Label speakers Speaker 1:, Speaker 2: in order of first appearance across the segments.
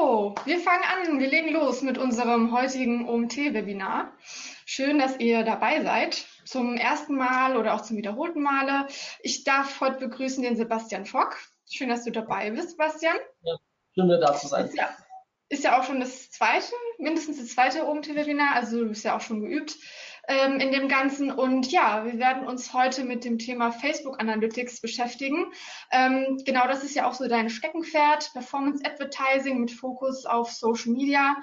Speaker 1: So, wir fangen an. Wir legen los mit unserem heutigen OMT-Webinar. Schön, dass ihr dabei seid. Zum ersten Mal oder auch zum wiederholten Male. Ich darf heute begrüßen den Sebastian Fock. Schön, dass du dabei bist, Sebastian.
Speaker 2: Ja, schön, da zu sein.
Speaker 1: Ist ja, ist ja auch schon das zweite, mindestens das zweite OMT-Webinar. Also du bist ja auch schon geübt ähm, in dem Ganzen. Und ja, wir werden uns heute mit dem Thema Facebook Analytics beschäftigen. Ähm, genau, das ist ja auch so dein Steckenpferd, Performance Advertising mit Fokus auf Social Media.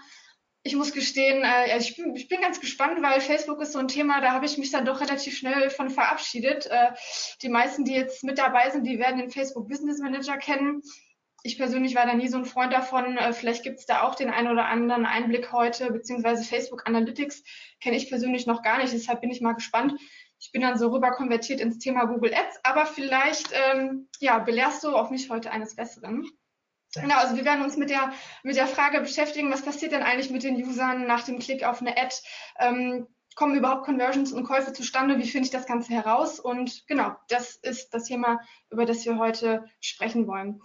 Speaker 1: Ich muss gestehen, äh, ich, bin, ich bin ganz gespannt, weil Facebook ist so ein Thema, da habe ich mich dann doch relativ schnell von verabschiedet. Äh, die meisten, die jetzt mit dabei sind, die werden den Facebook Business Manager kennen ich persönlich war da nie so ein Freund davon. Äh, vielleicht gibt es da auch den einen oder anderen Einblick heute, beziehungsweise Facebook Analytics kenne ich persönlich noch gar nicht. Deshalb bin ich mal gespannt. Ich bin dann so rüber konvertiert ins Thema Google Ads, aber vielleicht ähm, ja, belehrst du auch mich heute eines Besseren. Genau, also wir werden uns mit der, mit der Frage beschäftigen, was passiert denn eigentlich mit den Usern nach dem Klick auf eine Ad? Ähm, kommen überhaupt Conversions und Käufe zustande? Wie finde ich das Ganze heraus? Und genau, das ist das Thema, über das wir heute sprechen wollen.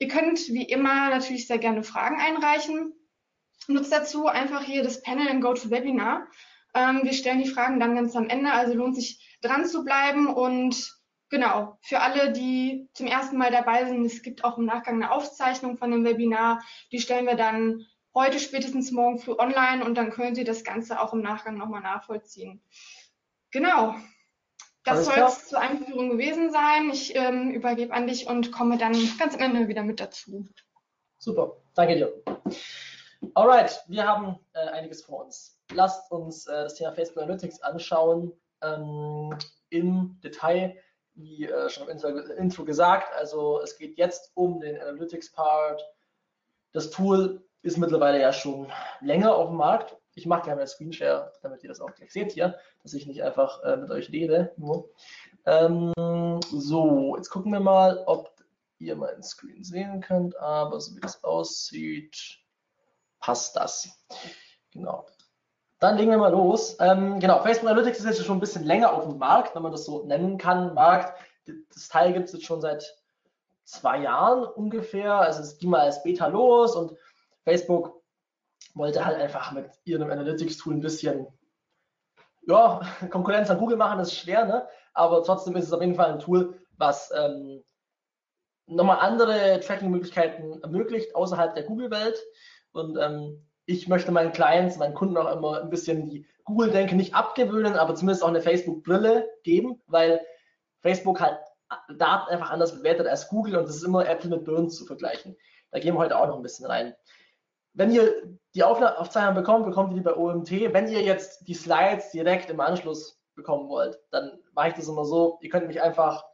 Speaker 1: Ihr könnt wie immer natürlich sehr gerne Fragen einreichen. Nutzt dazu einfach hier das Panel im GoToWebinar. Ähm, wir stellen die Fragen dann ganz am Ende, also lohnt sich dran zu bleiben und genau, für alle, die zum ersten Mal dabei sind, es gibt auch im Nachgang eine Aufzeichnung von dem Webinar, die stellen wir dann heute spätestens morgen früh online und dann können Sie das Ganze auch im Nachgang nochmal nachvollziehen. Genau, das soll es zur Einführung gewesen sein. Ich ähm, übergebe an dich und komme dann ganz am Ende wieder mit dazu.
Speaker 2: Super, danke dir. Alright, wir haben äh, einiges vor uns. Lasst uns äh, das Thema Facebook Analytics anschauen ähm, im Detail, wie äh, schon im Intro, Intro gesagt. Also es geht jetzt um den Analytics-Part. Das Tool ist mittlerweile ja schon länger auf dem Markt ich mache gerne einen Screenshare, damit ihr das auch gleich seht hier, dass ich nicht einfach äh, mit euch rede. Nur. Ähm, so, jetzt gucken wir mal, ob ihr meinen Screen sehen könnt, aber so wie das aussieht, passt das. Genau. Dann legen wir mal los. Ähm, genau, Facebook Analytics ist jetzt schon ein bisschen länger auf dem Markt, wenn man das so nennen kann. Markt, das Teil gibt es jetzt schon seit zwei Jahren ungefähr. Also es ging mal als Beta los und Facebook wollte halt einfach mit ihrem Analytics-Tool ein bisschen ja, Konkurrenz an Google machen, das ist schwer, ne? aber trotzdem ist es auf jeden Fall ein Tool, was ähm, nochmal andere Tracking-Möglichkeiten ermöglicht außerhalb der Google-Welt. Und ähm, ich möchte meinen Clients, meinen Kunden auch immer ein bisschen die Google-Denke nicht abgewöhnen, aber zumindest auch eine Facebook-Brille geben, weil Facebook halt Daten einfach anders bewertet als Google und das ist immer Apple mit Birnen zu vergleichen. Da gehen wir heute auch noch ein bisschen rein. Wenn ihr die Aufzeichnung bekommt, bekommt ihr die bei OMT. Wenn ihr jetzt die Slides direkt im Anschluss bekommen wollt, dann mache ich das immer so. Ihr könnt mich einfach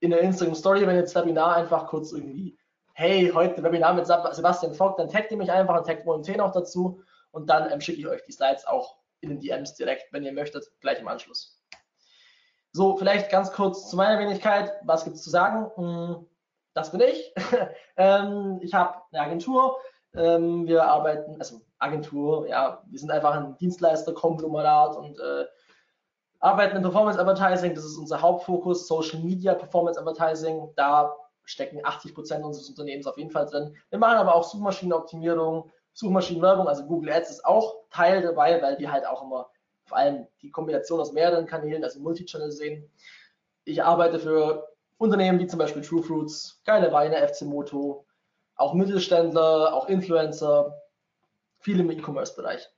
Speaker 2: in der Instagram Story, wenn ihr das Webinar einfach kurz irgendwie, hey, heute Webinar mit Sebastian Vogt, dann taggt ihr mich einfach und taggt OMT noch dazu und dann ähm, schicke ich euch die Slides auch in den DMs direkt, wenn ihr möchtet, gleich im Anschluss. So, vielleicht ganz kurz zu meiner Wenigkeit. Was gibt es zu sagen? Hm, das bin ich. Ähm, ich habe eine Agentur, ähm, wir arbeiten, also Agentur, ja, wir sind einfach ein Dienstleister-Konglomerat und äh, arbeiten im Performance Advertising. Das ist unser Hauptfokus, Social Media Performance Advertising. Da stecken 80 Prozent unseres Unternehmens auf jeden Fall drin. Wir machen aber auch Suchmaschinenoptimierung, Suchmaschinenwerbung, also Google Ads ist auch Teil dabei, weil wir halt auch immer vor allem die Kombination aus mehreren Kanälen, also Multichannel sehen. Ich arbeite für Unternehmen wie zum Beispiel True Fruits, Geile Weine, FC Moto, auch Mittelständler, auch Influencer, viele im E-Commerce-Bereich.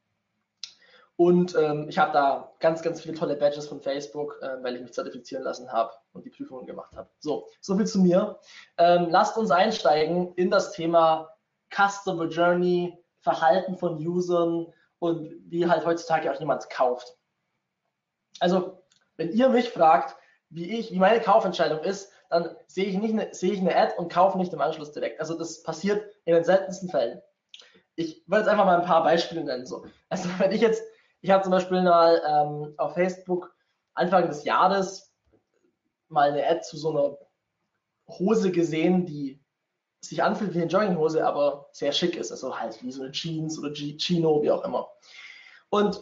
Speaker 2: Und ähm, ich habe da ganz, ganz viele tolle Badges von Facebook, äh, weil ich mich zertifizieren lassen habe und die Prüfungen gemacht habe. So, soviel zu mir. Ähm, lasst uns einsteigen in das Thema Customer Journey, Verhalten von Usern und wie halt heutzutage auch jemand kauft. Also, wenn ihr mich fragt, wie ich, wie meine Kaufentscheidung ist, dann sehe ich, nicht eine, sehe ich eine Ad und kaufe nicht im Anschluss direkt. Also das passiert in den seltensten Fällen. Ich will jetzt einfach mal ein paar Beispiele nennen. So. Also wenn ich jetzt, ich habe zum Beispiel mal ähm, auf Facebook Anfang des Jahres mal eine Ad zu so einer Hose gesehen, die sich anfühlt wie eine Jogginghose, aber sehr schick ist. Also halt wie so eine Jeans oder Chino, wie auch immer. Und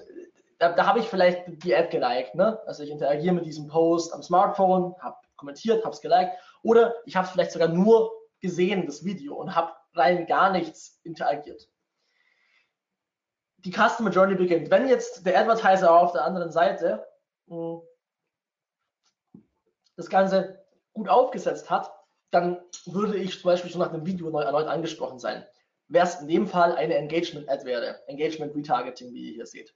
Speaker 2: da, da habe ich vielleicht die Ad geliked. Ne? Also ich interagiere mit diesem Post am Smartphone, habe kommentiert, habe es geliked. Oder ich habe es vielleicht sogar nur gesehen, das Video, und habe rein gar nichts interagiert. Die Customer Journey beginnt. Wenn jetzt der Advertiser auf der anderen Seite hm, das Ganze gut aufgesetzt hat, dann würde ich zum Beispiel schon nach dem Video neu erneut angesprochen sein. Wäre es in dem Fall eine Engagement-Ad wäre, Engagement Retargeting, wie ihr hier seht.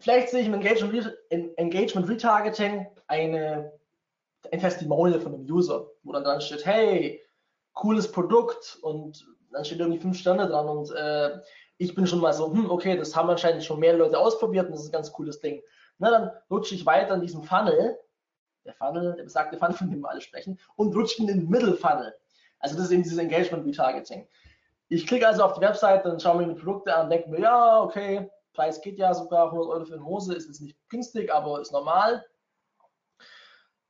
Speaker 2: Vielleicht sehe ich im Engagement, Engagement Retargeting eine, ein Testimonial von einem User, wo dann dran steht, hey, cooles Produkt und dann steht irgendwie fünf Sterne dran und äh, ich bin schon mal so, hm, okay, das haben anscheinend schon mehr Leute ausprobiert und das ist ein ganz cooles Ding. Na, dann rutsche ich weiter in diesem Funnel der Funnel, der besagte Funnel, von dem wir alle sprechen, und rutscht in den Middle Funnel. Also das ist eben dieses Engagement Retargeting. Ich klicke also auf die Webseite und schaue mir die Produkte an, denke mir, ja, okay, Preis geht ja sogar 100 Euro für eine Hose, ist jetzt nicht günstig, aber ist normal.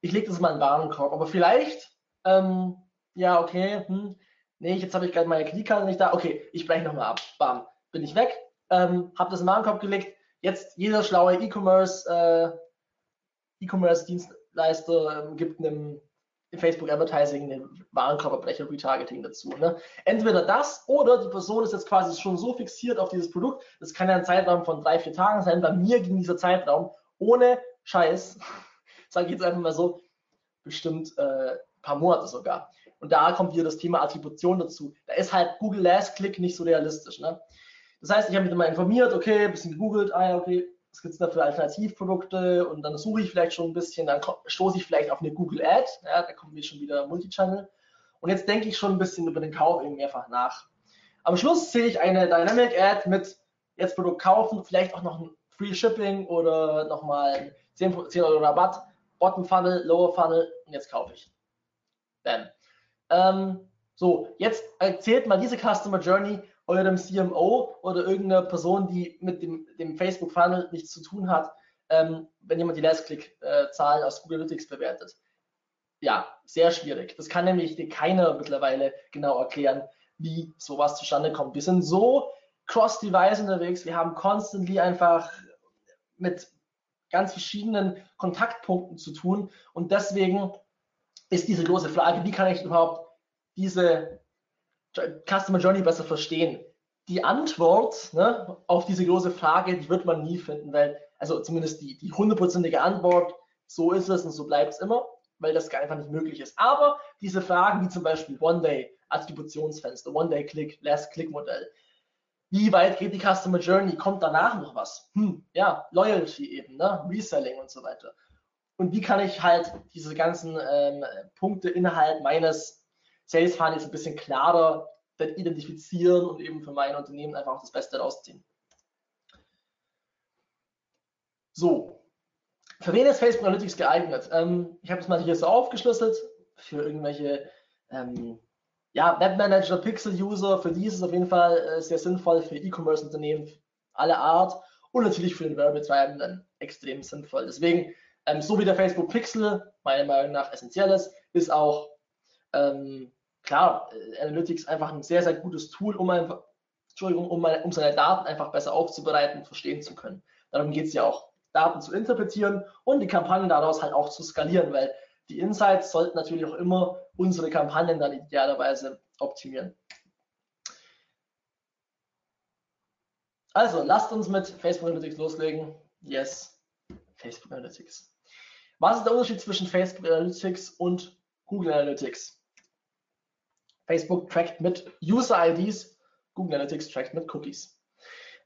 Speaker 2: Ich lege das mal in den Warenkorb, aber vielleicht, ähm, ja, okay, hm, nee, jetzt habe ich gerade meine Kreditkarte nicht da, okay, ich breche nochmal ab, bam, bin ich weg, ähm, habe das in den Warenkorb gelegt, jetzt jeder schlaue E-Commerce, äh, E-Commerce-Dienst Dienstleister ähm, gibt einem Facebook Advertising eine Warenkorbabbrecher Retargeting dazu. Ne? Entweder das oder die Person ist jetzt quasi schon so fixiert auf dieses Produkt, das kann ja ein Zeitraum von drei, vier Tagen sein. Bei mir ging dieser Zeitraum ohne Scheiß, sage ich jetzt einfach mal so, bestimmt äh, ein paar Monate sogar. Und da kommt wieder das Thema Attribution dazu. Da ist halt Google Last Click nicht so realistisch. Ne? Das heißt, ich habe mich dann mal informiert, okay, ein bisschen gegoogelt, ah ja, okay, was gibt es da für Alternativprodukte und dann suche ich vielleicht schon ein bisschen, dann stoße ich vielleicht auf eine Google Ad, ja, da kommen wir schon wieder Multichannel und jetzt denke ich schon ein bisschen über den Kauf eben mehrfach nach. Am Schluss sehe ich eine Dynamic Ad mit jetzt Produkt kaufen, vielleicht auch noch ein Free Shipping oder nochmal 10, 10 Euro Rabatt, Bottom Funnel, Lower Funnel und jetzt kaufe ich. Bam. Ähm, so, jetzt erzählt mal diese Customer Journey eurem CMO oder irgendeiner Person, die mit dem, dem Facebook-Funnel nichts zu tun hat, ähm, wenn jemand die Last-Click-Zahlen aus Google Analytics bewertet. Ja, sehr schwierig. Das kann nämlich dir keiner mittlerweile genau erklären, wie sowas zustande kommt. Wir sind so cross-device unterwegs, wir haben constantly einfach mit ganz verschiedenen Kontaktpunkten zu tun und deswegen ist diese große Frage, wie kann ich überhaupt diese Customer Journey besser verstehen? Die Antwort ne, auf diese große Frage, die wird man nie finden, weil, also zumindest die, hundertprozentige Antwort, so ist es und so bleibt es immer, weil das einfach nicht möglich ist. Aber diese Fragen wie zum Beispiel One-Day, Attributionsfenster, One-Day-Click, Last-Click-Modell, wie weit geht die Customer Journey? Kommt danach noch was? Hm, ja, Loyalty eben, ne? Reselling und so weiter. Und wie kann ich halt diese ganzen ähm, Punkte innerhalb meines Sales Funnels ein bisschen klarer identifizieren und eben für mein Unternehmen einfach auch das Beste rausziehen. So, für wen ist Facebook Analytics geeignet? Ähm, ich habe es mal hier so aufgeschlüsselt für irgendwelche ähm, ja, Webmanager, Pixel-User, für die ist es auf jeden Fall äh, sehr sinnvoll, für E-Commerce-Unternehmen aller Art und natürlich für den Werbetreibenden extrem sinnvoll. Deswegen, ähm, so wie der Facebook Pixel meiner Meinung nach essentiell ist, ist auch ähm, klar, äh, Analytics einfach ein sehr, sehr gutes Tool, um einfach, Entschuldigung, um, um seine Daten einfach besser aufzubereiten und verstehen zu können. Darum geht es ja auch, Daten zu interpretieren und die Kampagnen daraus halt auch zu skalieren, weil die Insights sollten natürlich auch immer unsere Kampagnen dann idealerweise optimieren. Also, lasst uns mit Facebook Analytics loslegen. Yes, Facebook Analytics. Was ist der Unterschied zwischen Facebook Analytics und Google Analytics? Facebook trackt mit User-IDs, Google Analytics trackt mit Cookies.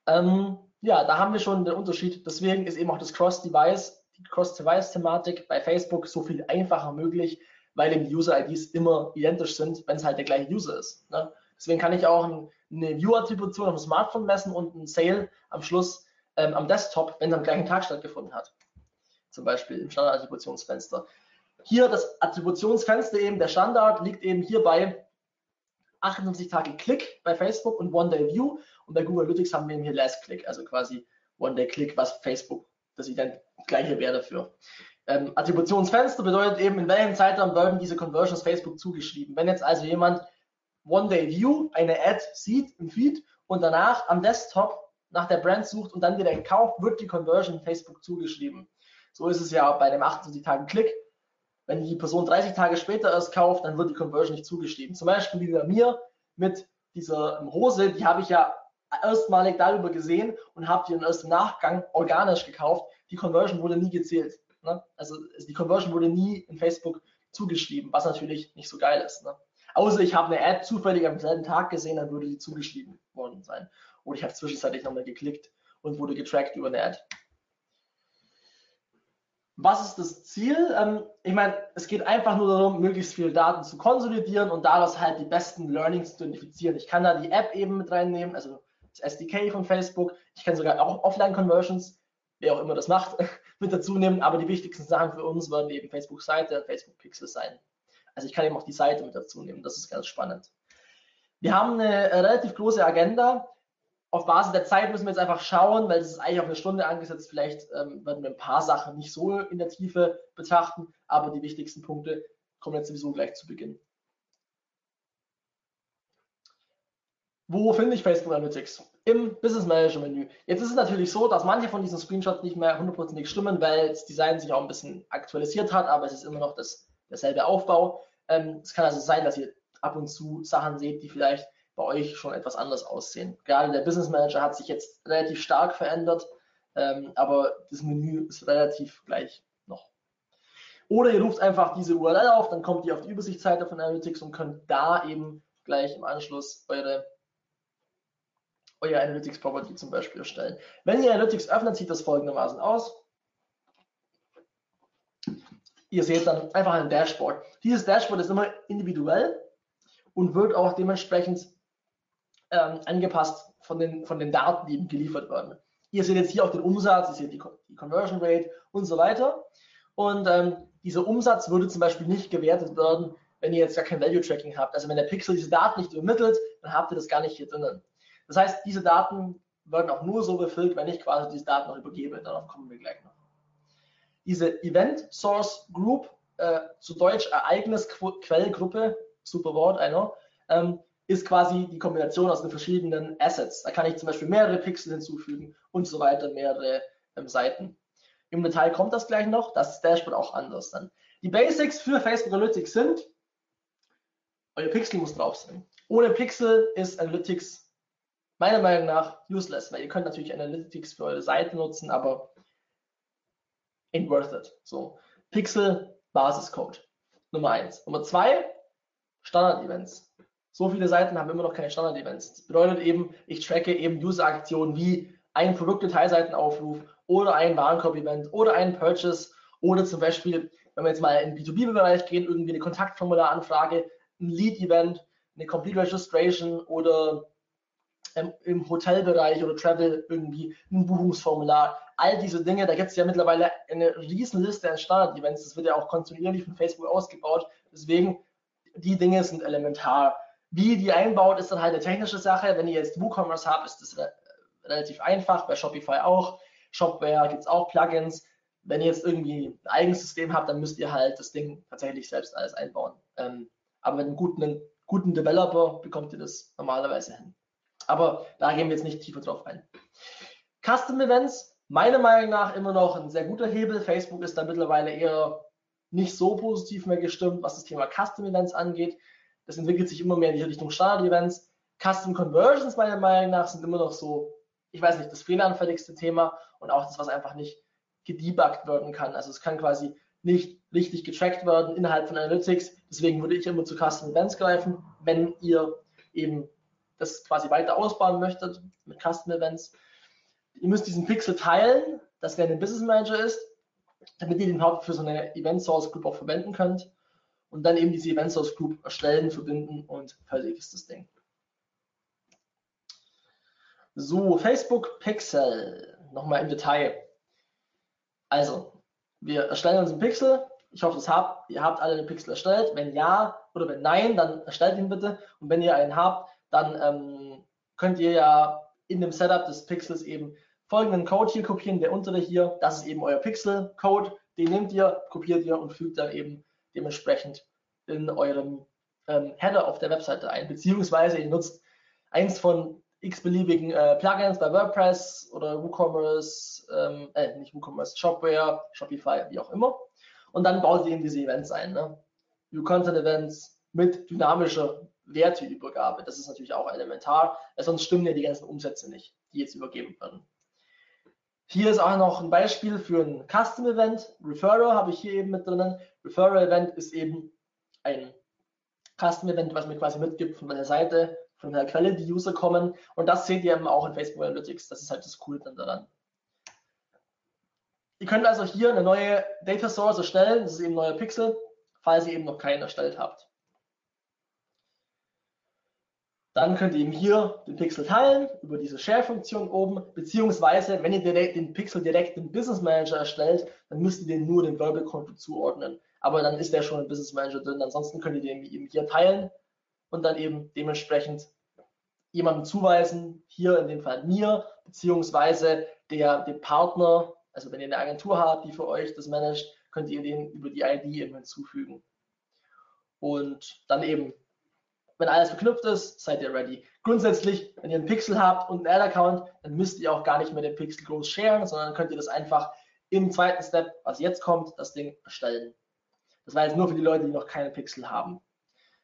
Speaker 2: Ähm, ja, da haben wir schon den Unterschied. Deswegen ist eben auch das Cross-Device, die Cross-Device-Thematik bei Facebook so viel einfacher möglich, weil eben User-IDs immer identisch sind, wenn es halt der gleiche User ist. Ne? Deswegen kann ich auch ein, eine View-Attribution am Smartphone messen und einen Sale am Schluss ähm, am Desktop, wenn es am gleichen Tag stattgefunden hat. Zum Beispiel im Standard-Attributionsfenster. Hier das Attributionsfenster eben, der Standard liegt eben hierbei 28 Tage Klick bei Facebook und One Day View. Und bei Google Analytics haben wir eben hier Last Click, also quasi One Day Click, was Facebook, das ist dann gleiche Wert dafür. Ähm, Attributionsfenster bedeutet eben, in welchem Zeitraum werden diese Conversions Facebook zugeschrieben. Wenn jetzt also jemand One Day View, eine Ad sieht im Feed und danach am Desktop nach der Brand sucht und dann direkt kauft, wird die Conversion Facebook zugeschrieben. So ist es ja auch bei dem 28 Tagen Klick wenn die Person 30 Tage später erst kauft, dann wird die Conversion nicht zugeschrieben. Zum Beispiel wie bei mir mit dieser Hose, die habe ich ja erstmalig darüber gesehen und habe die dann erst im Nachgang organisch gekauft. Die Conversion wurde nie gezählt. Ne? Also die Conversion wurde nie in Facebook zugeschrieben, was natürlich nicht so geil ist. Ne? Außer ich habe eine Ad zufällig am selben Tag gesehen, dann würde die zugeschrieben worden sein. Oder ich habe zwischenzeitlich nochmal geklickt und wurde getrackt über eine Ad. Was ist das Ziel? Ähm, ich meine, es geht einfach nur darum, möglichst viele Daten zu konsolidieren und daraus halt die besten Learnings zu identifizieren. Ich kann da die App eben mit reinnehmen, also das SDK von Facebook. Ich kann sogar auch Offline-Conversions, wer auch immer das macht, mit dazu nehmen. Aber die wichtigsten Sachen für uns werden eben Facebook-Seite, Facebook-Pixel sein. Also ich kann eben auch die Seite mit dazu nehmen. Das ist ganz spannend. Wir haben eine relativ große Agenda auf Basis der Zeit müssen wir jetzt einfach schauen, weil es ist eigentlich auf eine Stunde angesetzt. Vielleicht ähm, werden wir ein paar Sachen nicht so in der Tiefe betrachten, aber die wichtigsten Punkte kommen jetzt sowieso gleich zu Beginn. Wo finde ich Facebook Analytics? Im Business Manager Menü. Jetzt ist es natürlich so, dass manche von diesen Screenshots nicht mehr hundertprozentig stimmen, weil das Design sich auch ein bisschen aktualisiert hat, aber es ist immer noch das, derselbe Aufbau. Ähm, es kann also sein, dass ihr ab und zu Sachen seht, die vielleicht bei euch schon etwas anders aussehen. Gerade der Business Manager hat sich jetzt relativ stark verändert, ähm, aber das Menü ist relativ gleich noch. Oder ihr ruft einfach diese URL auf, dann kommt ihr auf die Übersichtsseite von Analytics und könnt da eben gleich im Anschluss eure euer Analytics Property zum Beispiel erstellen. Wenn ihr Analytics öffnet, sieht das folgendermaßen aus. Ihr seht dann einfach ein Dashboard. Dieses Dashboard ist immer individuell und wird auch dementsprechend ähm, angepasst von den, von den Daten, die geliefert werden. Ihr seht jetzt hier auch den Umsatz, ihr seht die, die Conversion Rate und so weiter. Und ähm, dieser Umsatz würde zum Beispiel nicht gewertet werden, wenn ihr jetzt gar kein Value Tracking habt. Also wenn der Pixel diese Daten nicht übermittelt, dann habt ihr das gar nicht hier drinnen. Das heißt, diese Daten werden auch nur so befüllt, wenn ich quasi diese Daten noch übergebe. Darauf kommen wir gleich noch. Diese Event Source Group, äh, zu Deutsch Ereignisquellgruppe, super Wort, einer, ähm, ist quasi die Kombination aus den verschiedenen Assets. Da kann ich zum Beispiel mehrere Pixel hinzufügen und so weiter, mehrere ähm, Seiten. Im Detail kommt das gleich noch, das Dashboard auch anders dann. Die Basics für Facebook Analytics sind, euer Pixel muss drauf sein. Ohne Pixel ist Analytics meiner Meinung nach useless, weil ihr könnt natürlich Analytics für eure Seite nutzen, aber ain't worth it. So, Pixel Basiscode. Nummer eins. Nummer zwei, Standard-Events. So viele Seiten haben immer noch keine Standard-Events. Das bedeutet eben, ich tracke eben User-Aktionen wie ein Produktdetailseitenaufruf oder ein Warenkorb-Event oder ein Purchase oder zum Beispiel, wenn wir jetzt mal in den B2B-Bereich gehen, irgendwie eine Kontaktformularanfrage, ein Lead-Event, eine Complete Registration oder ähm, im Hotelbereich oder Travel irgendwie ein Buchungsformular. All diese Dinge, da gibt es ja mittlerweile eine riesen Liste an Standard-Events. Das wird ja auch kontinuierlich von Facebook ausgebaut. Deswegen, die Dinge sind elementar. Wie die einbaut, ist dann halt eine technische Sache. Wenn ihr jetzt WooCommerce habt, ist das re relativ einfach, bei Shopify auch. Shopware gibt es auch Plugins. Wenn ihr jetzt irgendwie ein eigenes System habt, dann müsst ihr halt das Ding tatsächlich selbst alles einbauen. Ähm, aber mit einem guten, guten Developer bekommt ihr das normalerweise hin. Aber da gehen wir jetzt nicht tiefer drauf ein. Custom Events, meiner Meinung nach immer noch ein sehr guter Hebel. Facebook ist da mittlerweile eher nicht so positiv mehr gestimmt, was das Thema Custom Events angeht. Das entwickelt sich immer mehr in die Richtung Standard-Events. Custom Conversions meiner Meinung nach sind immer noch so, ich weiß nicht, das fehleranfälligste Thema und auch das, was einfach nicht gedebuggt werden kann. Also es kann quasi nicht richtig getrackt werden innerhalb von Analytics. Deswegen würde ich immer zu Custom Events greifen, wenn ihr eben das quasi weiter ausbauen möchtet mit Custom Events. Ihr müsst diesen Pixel teilen, das wäre ein Business Manager ist, damit ihr den überhaupt für so eine Event Source Group auch verwenden könnt und dann eben diese Event Source Group erstellen, verbinden und fertig ist das Ding. So, Facebook Pixel, nochmal im Detail. Also, wir erstellen uns einen Pixel Ich hoffe, habt, ihr habt alle den Pixel erstellt. Wenn ja oder wenn nein, dann erstellt ihn bitte. Und wenn ihr einen habt, dann ähm, könnt ihr ja in dem Setup des Pixels eben folgenden Code hier kopieren, der untere hier, das ist eben euer Pixel-Code, den nehmt ihr, kopiert ihr und fügt dann eben dementsprechend in eurem ähm, Header auf der Webseite ein, beziehungsweise ihr nutzt eins von x-beliebigen äh, Plugins bei WordPress oder WooCommerce, ähm, äh, nicht WooCommerce, Shopware, Shopify, wie auch immer. Und dann baut ihr eben diese Events ein. Ne? New Content Events mit dynamischer Werteübergabe. Das ist natürlich auch elementar, sonst stimmen ja die ganzen Umsätze nicht, die jetzt übergeben werden. Hier ist auch noch ein Beispiel für ein Custom Event. Referrer habe ich hier eben mit drinnen. Referrer Event ist eben ein Custom Event, was mir quasi mitgibt von der Seite, von der Quelle, die User kommen. Und das seht ihr eben auch in Facebook Analytics. Das ist halt das Coole dann daran. Ihr könnt also hier eine neue Data Source erstellen. Das ist eben ein neuer Pixel, falls ihr eben noch keinen erstellt habt. Dann könnt ihr eben hier den Pixel teilen über diese Share-Funktion oben, beziehungsweise wenn ihr direkt den Pixel direkt im Business Manager erstellt, dann müsst ihr den nur dem Werbekonto zuordnen. Aber dann ist der schon im Business Manager drin. Ansonsten könnt ihr den eben hier teilen und dann eben dementsprechend jemandem zuweisen, hier in dem Fall mir, beziehungsweise der, dem Partner, also wenn ihr eine Agentur habt, die für euch das managt, könnt ihr den über die ID eben hinzufügen. Und dann eben wenn alles verknüpft ist, seid ihr ready. Grundsätzlich, wenn ihr einen Pixel habt und einen Ad-Account, dann müsst ihr auch gar nicht mehr den Pixel groß sharen, sondern könnt ihr das einfach im zweiten Step, was jetzt kommt, das Ding erstellen. Das war jetzt nur für die Leute, die noch keine Pixel haben.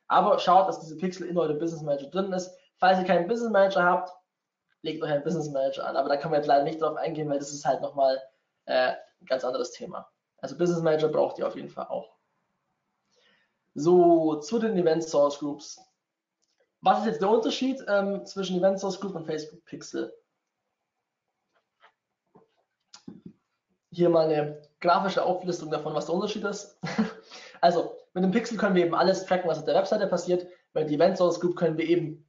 Speaker 2: Aber schaut, dass diese Pixel in eurem Business Manager drin ist. Falls ihr keinen Business Manager habt, legt euch einen Business Manager an. Aber da können wir jetzt leider nicht drauf eingehen, weil das ist halt nochmal äh, ein ganz anderes Thema. Also Business Manager braucht ihr auf jeden Fall auch. So, zu den Event Source Groups. Was ist jetzt der Unterschied ähm, zwischen Event Source Group und Facebook Pixel? Hier mal eine grafische Auflistung davon, was der Unterschied ist. also mit dem Pixel können wir eben alles tracken, was auf der Webseite passiert. Mit Event Source Group können wir eben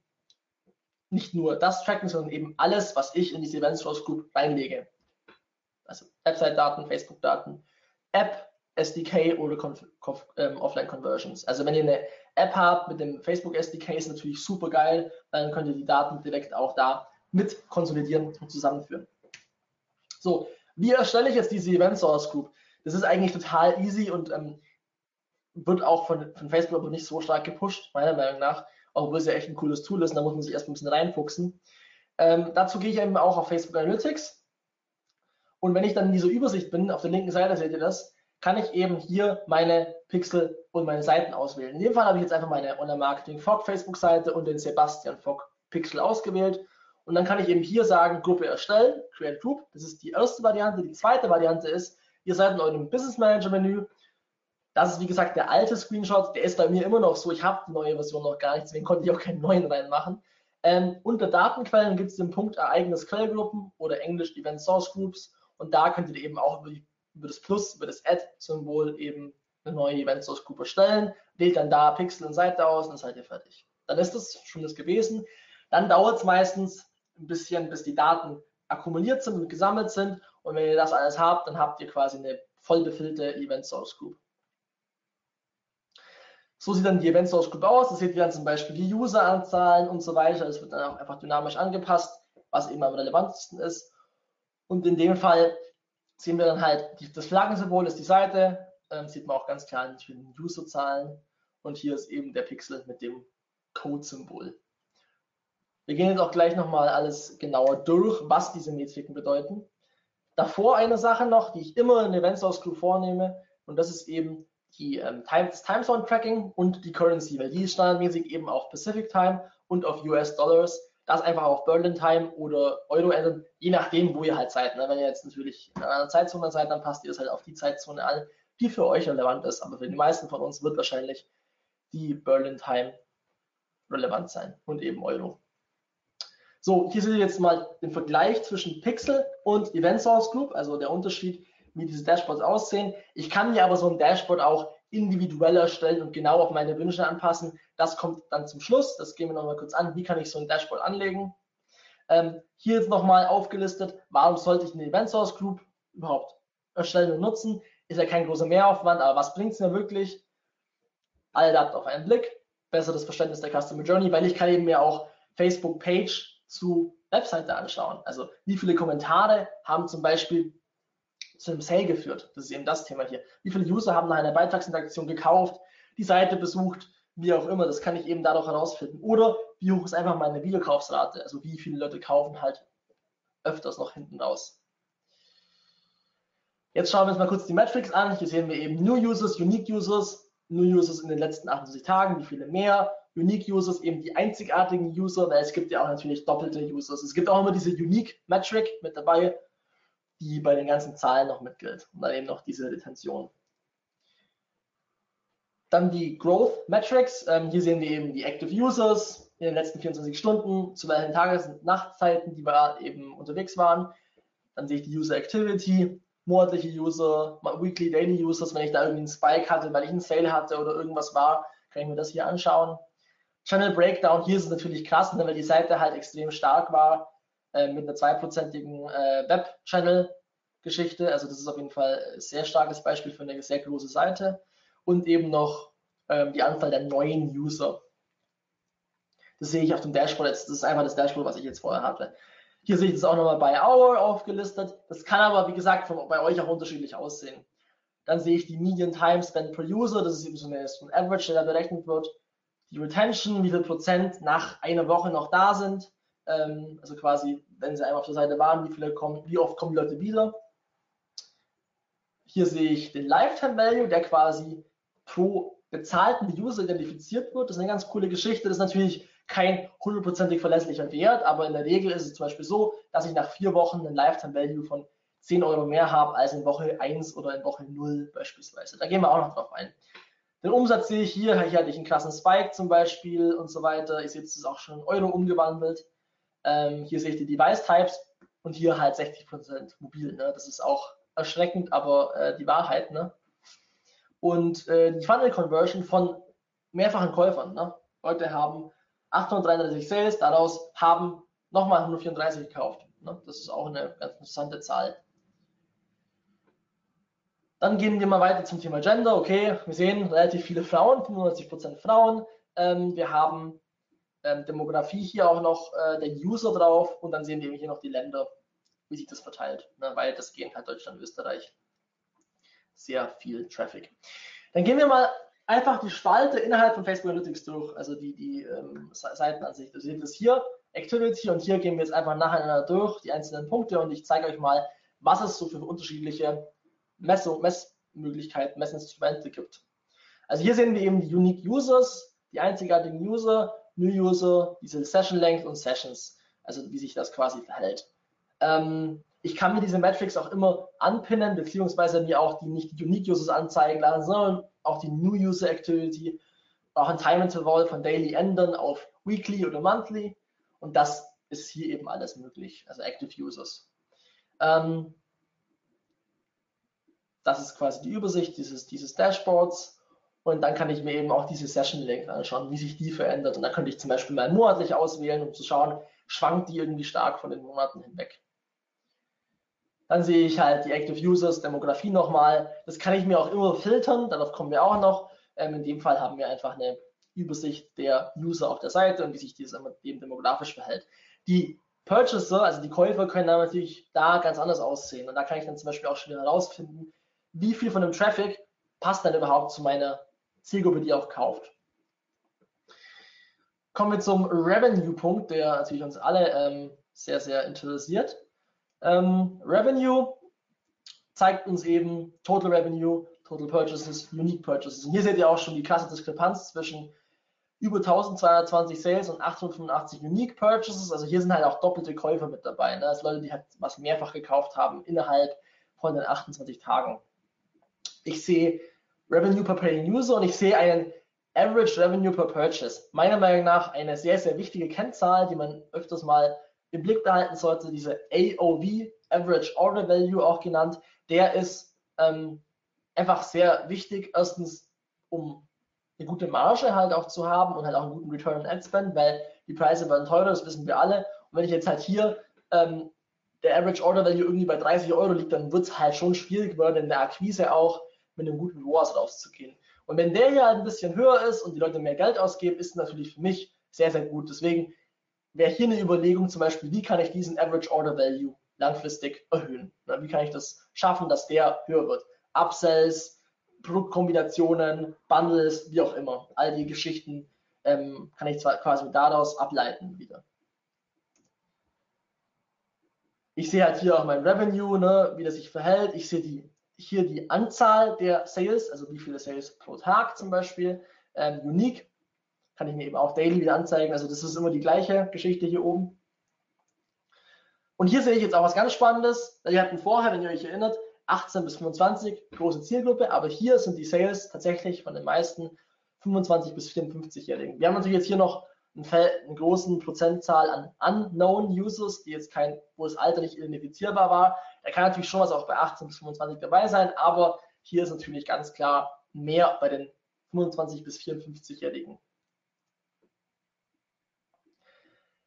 Speaker 2: nicht nur das tracken, sondern eben alles, was ich in diese Event Source Group reinlege. Also Website-Daten, Facebook-Daten, App, SDK oder ähm, Offline-Conversions. Also wenn ihr eine App habt mit dem Facebook SDK, ist natürlich super geil. Dann könnt ihr die Daten direkt auch da mit konsolidieren und zusammenführen. So, wie erstelle ich jetzt diese Event Source Group? Das ist eigentlich total easy und ähm, wird auch von, von Facebook aber nicht so stark gepusht, meiner Meinung nach, obwohl es ja echt ein cooles Tool ist. Da muss man sich erst ein bisschen reinfuchsen. Ähm, dazu gehe ich eben auch auf Facebook Analytics. Und wenn ich dann in dieser Übersicht bin, auf der linken Seite seht ihr das, kann ich eben hier meine Pixel und meine Seiten auswählen. In dem Fall habe ich jetzt einfach meine Online-Marketing Fog Facebook-Seite und den Sebastian Fog Pixel ausgewählt. Und dann kann ich eben hier sagen, Gruppe erstellen, Create Group. Das ist die erste Variante. Die zweite Variante ist, ihr seid in eurem Business Manager Menü. Das ist wie gesagt der alte Screenshot. Der ist bei mir immer noch so. Ich habe die neue Version noch gar nicht, deswegen konnte ich auch keinen neuen reinmachen. Ähm, unter Datenquellen gibt es den Punkt Ereignis Quellgruppen oder Englisch Event Source Groups. Und da könnt ihr eben auch über die über das Plus, über das Add-Symbol eben eine neue Event Source Group erstellen, wählt dann da Pixel und Seite aus und dann seid ihr fertig. Dann ist das schon das gewesen. Dann dauert es meistens ein bisschen, bis die Daten akkumuliert sind und gesammelt sind. Und wenn ihr das alles habt, dann habt ihr quasi eine voll befüllte Event Source Group. So sieht dann die Event Source Group aus. Das seht ihr dann zum Beispiel die Useranzahlen und so weiter. Das wird dann auch einfach dynamisch angepasst, was eben am relevantesten ist. Und in dem Fall sehen wir dann halt, die, das Flaggensymbol ist die Seite, ähm, sieht man auch ganz klar in den Userzahlen und hier ist eben der Pixel mit dem Code-Symbol. Wir gehen jetzt auch gleich nochmal alles genauer durch, was diese Metriken bedeuten. Davor eine Sache noch, die ich immer in Event Source Group vornehme und das ist eben die, ähm, Time, das Timezone Tracking und die Currency, weil die ist standardmäßig eben auf Pacific Time und auf US Dollars das einfach auf Berlin Time oder Euro ändern, je nachdem, wo ihr halt seid. Ne? Wenn ihr jetzt natürlich in einer Zeitzone seid, dann passt ihr es halt auf die Zeitzone an, die für euch relevant ist. Aber für die meisten von uns wird wahrscheinlich die Berlin Time relevant sein und eben Euro. So, hier seht ihr jetzt mal den Vergleich zwischen Pixel und Event Source Group, also der Unterschied, wie diese Dashboards aussehen. Ich kann mir aber so ein Dashboard auch individuell erstellen und genau auf meine Wünsche anpassen. Das kommt dann zum Schluss. Das gehen wir nochmal kurz an. Wie kann ich so ein Dashboard anlegen? Ähm, hier ist nochmal aufgelistet, warum sollte ich eine Event Source Group überhaupt erstellen und nutzen. ist ja kein großer Mehraufwand, aber was bringt es mir wirklich? Alle Daten auf einen Blick, besseres Verständnis der Customer Journey, weil ich kann eben mir auch Facebook Page zu Webseite anschauen. Also wie viele Kommentare haben zum Beispiel zu einem Sale geführt. Das ist eben das Thema hier. Wie viele User haben nach einer Beitragsinteraktion gekauft, die Seite besucht, wie auch immer. Das kann ich eben dadurch herausfinden. Oder wie hoch ist einfach meine Videokaufsrate? Also wie viele Leute kaufen halt öfters noch hinten raus. Jetzt schauen wir uns mal kurz die Metrics an. Hier sehen wir eben New Users, Unique Users, New Users in den letzten 28 Tagen, wie viele mehr, Unique Users eben die einzigartigen User, weil es gibt ja auch natürlich doppelte Users. Es gibt auch immer diese Unique Metric mit dabei, die bei den ganzen Zahlen noch mitgilt und dann eben noch diese Retention. Dann die Growth Metrics. Ähm, hier sehen wir eben die Active Users in den letzten 24 Stunden, zu welchen Tages- und Nachtzeiten die wir eben unterwegs waren. Dann sehe ich die User Activity, monatliche User, Weekly, Daily Users, wenn ich da irgendwie einen Spike hatte, weil ich einen Sale hatte oder irgendwas war, kann ich mir das hier anschauen. Channel Breakdown, hier ist es natürlich krass, ne, weil die Seite halt extrem stark war äh, mit einer zweiprozentigen äh, Web-Channel-Geschichte. Also das ist auf jeden Fall ein sehr starkes Beispiel für eine sehr große Seite. Und eben noch ähm, die Anzahl der neuen User. Das sehe ich auf dem Dashboard jetzt. Das ist einfach das Dashboard, was ich jetzt vorher hatte. Hier sehe ich das auch nochmal bei Hour aufgelistet. Das kann aber, wie gesagt, von, bei euch auch unterschiedlich aussehen. Dann sehe ich die Median Time Spent per User. Das ist eben so, eine, so ein Average, der da berechnet wird. Die Retention, wie viel Prozent nach einer Woche noch da sind. Ähm, also quasi, wenn sie einmal auf der Seite waren, wie viele kommen, wie oft kommen die Leute wieder. Hier sehe ich den Lifetime Value, der quasi pro bezahlten User identifiziert wird. Das ist eine ganz coole Geschichte. Das ist natürlich kein hundertprozentig verlässlicher Wert, aber in der Regel ist es zum Beispiel so, dass ich nach vier Wochen einen Lifetime Value von 10 Euro mehr habe als in Woche 1 oder in Woche 0 beispielsweise. Da gehen wir auch noch drauf ein. Den Umsatz sehe ich hier, hier hatte ich einen krassen Spike zum Beispiel und so weiter. Ich sehe, das ist auch schon in Euro umgewandelt. Ähm, hier sehe ich die Device Types und hier halt 60% mobil. Ne? Das ist auch erschreckend, aber äh, die Wahrheit. Ne? Und äh, die Funnel Conversion von mehrfachen Käufern. Ne? Leute haben 833 Sales, daraus haben nochmal 134 gekauft. Ne? Das ist auch eine ganz interessante Zahl. Dann gehen wir mal weiter zum Thema Gender. Okay, wir sehen relativ viele Frauen, 95% Frauen. Ähm, wir haben ähm, Demografie hier auch noch äh, der User drauf und dann sehen wir hier noch die Länder, wie sich das verteilt, ne? weil das gehen halt Deutschland, Österreich. Sehr viel Traffic. Dann gehen wir mal einfach die Spalte innerhalb von Facebook Analytics durch, also die, die ähm, Seitenansicht. Ihr seht das hier, Activity und hier gehen wir jetzt einfach nacheinander durch, die einzelnen Punkte und ich zeige euch mal, was es so für unterschiedliche Messung, Messmöglichkeiten, Messinstrumente gibt. Also hier sehen wir eben die Unique Users, die einzigartigen User, New User, diese Session Length und Sessions, also wie sich das quasi verhält. Ähm, ich kann mir diese Metrics auch immer anpinnen, beziehungsweise mir auch die nicht Unique Users anzeigen lassen, sondern auch die New User Activity, auch ein Time Interval von Daily ändern auf Weekly oder Monthly. Und das ist hier eben alles möglich, also Active Users. Ähm, das ist quasi die Übersicht dieses, dieses Dashboards. Und dann kann ich mir eben auch diese Session Length anschauen, wie sich die verändert. Und dann könnte ich zum Beispiel mal monatlich auswählen, um zu schauen, schwankt die irgendwie stark von den Monaten hinweg. Dann sehe ich halt die Active Users, Demografie nochmal. Das kann ich mir auch immer filtern, darauf kommen wir auch noch. Ähm, in dem Fall haben wir einfach eine Übersicht der User auf der Seite und wie sich dieses eben demografisch verhält. Die Purchaser, also die Käufer, können dann natürlich da ganz anders aussehen. Und da kann ich dann zum Beispiel auch schon herausfinden, wie viel von dem Traffic passt dann überhaupt zu meiner Zielgruppe, die auch kauft. Kommen wir zum Revenue-Punkt, der natürlich uns alle ähm, sehr, sehr interessiert. Ähm, Revenue zeigt uns eben Total Revenue, Total Purchases, Unique Purchases. Und hier seht ihr auch schon die krasse Diskrepanz zwischen über 1220 Sales und 885 Unique Purchases. Also hier sind halt auch doppelte Käufer mit dabei. Ne? Also Leute, die halt was mehrfach gekauft haben innerhalb von den 28 Tagen ich sehe Revenue per Paying User und ich sehe einen Average Revenue per Purchase. Meiner Meinung nach eine sehr, sehr wichtige Kennzahl, die man öfters mal im Blick behalten sollte. Diese AOV, Average Order Value auch genannt, der ist ähm, einfach sehr wichtig. Erstens, um eine gute Marge halt auch zu haben und halt auch einen guten Return on Ad Spend, weil die Preise werden teurer, das wissen wir alle. Und wenn ich jetzt halt hier ähm, der Average Order Value irgendwie bei 30 Euro liegt, dann wird es halt schon schwierig werden, in der Akquise auch mit einem guten ROAS rauszugehen. Und wenn der hier halt ein bisschen höher ist und die Leute mehr Geld ausgeben, ist natürlich für mich sehr, sehr gut. Deswegen wäre hier eine Überlegung zum Beispiel, wie kann ich diesen Average Order Value langfristig erhöhen? Wie kann ich das schaffen, dass der höher wird? Upsells, Produktkombinationen, Bundles, wie auch immer. All die Geschichten ähm, kann ich zwar quasi daraus ableiten wieder. Ich sehe halt hier auch mein Revenue, ne, wie das sich verhält. Ich sehe die, hier die Anzahl der Sales, also wie viele Sales pro Tag zum Beispiel. Ähm, unique kann ich mir eben auch daily wieder anzeigen. Also das ist immer die gleiche Geschichte hier oben. Und hier sehe ich jetzt auch was ganz Spannendes. Wir hatten vorher, wenn ihr euch erinnert, 18 bis 25 große Zielgruppe, aber hier sind die Sales tatsächlich von den meisten 25 bis 54-Jährigen. Wir haben natürlich jetzt hier noch einen, großen Prozentzahl an Unknown Users, die jetzt kein, wo das Alter nicht identifizierbar war. Da kann natürlich schon was auch bei 18 bis 25 dabei sein, aber hier ist natürlich ganz klar mehr bei den 25 bis 54-Jährigen.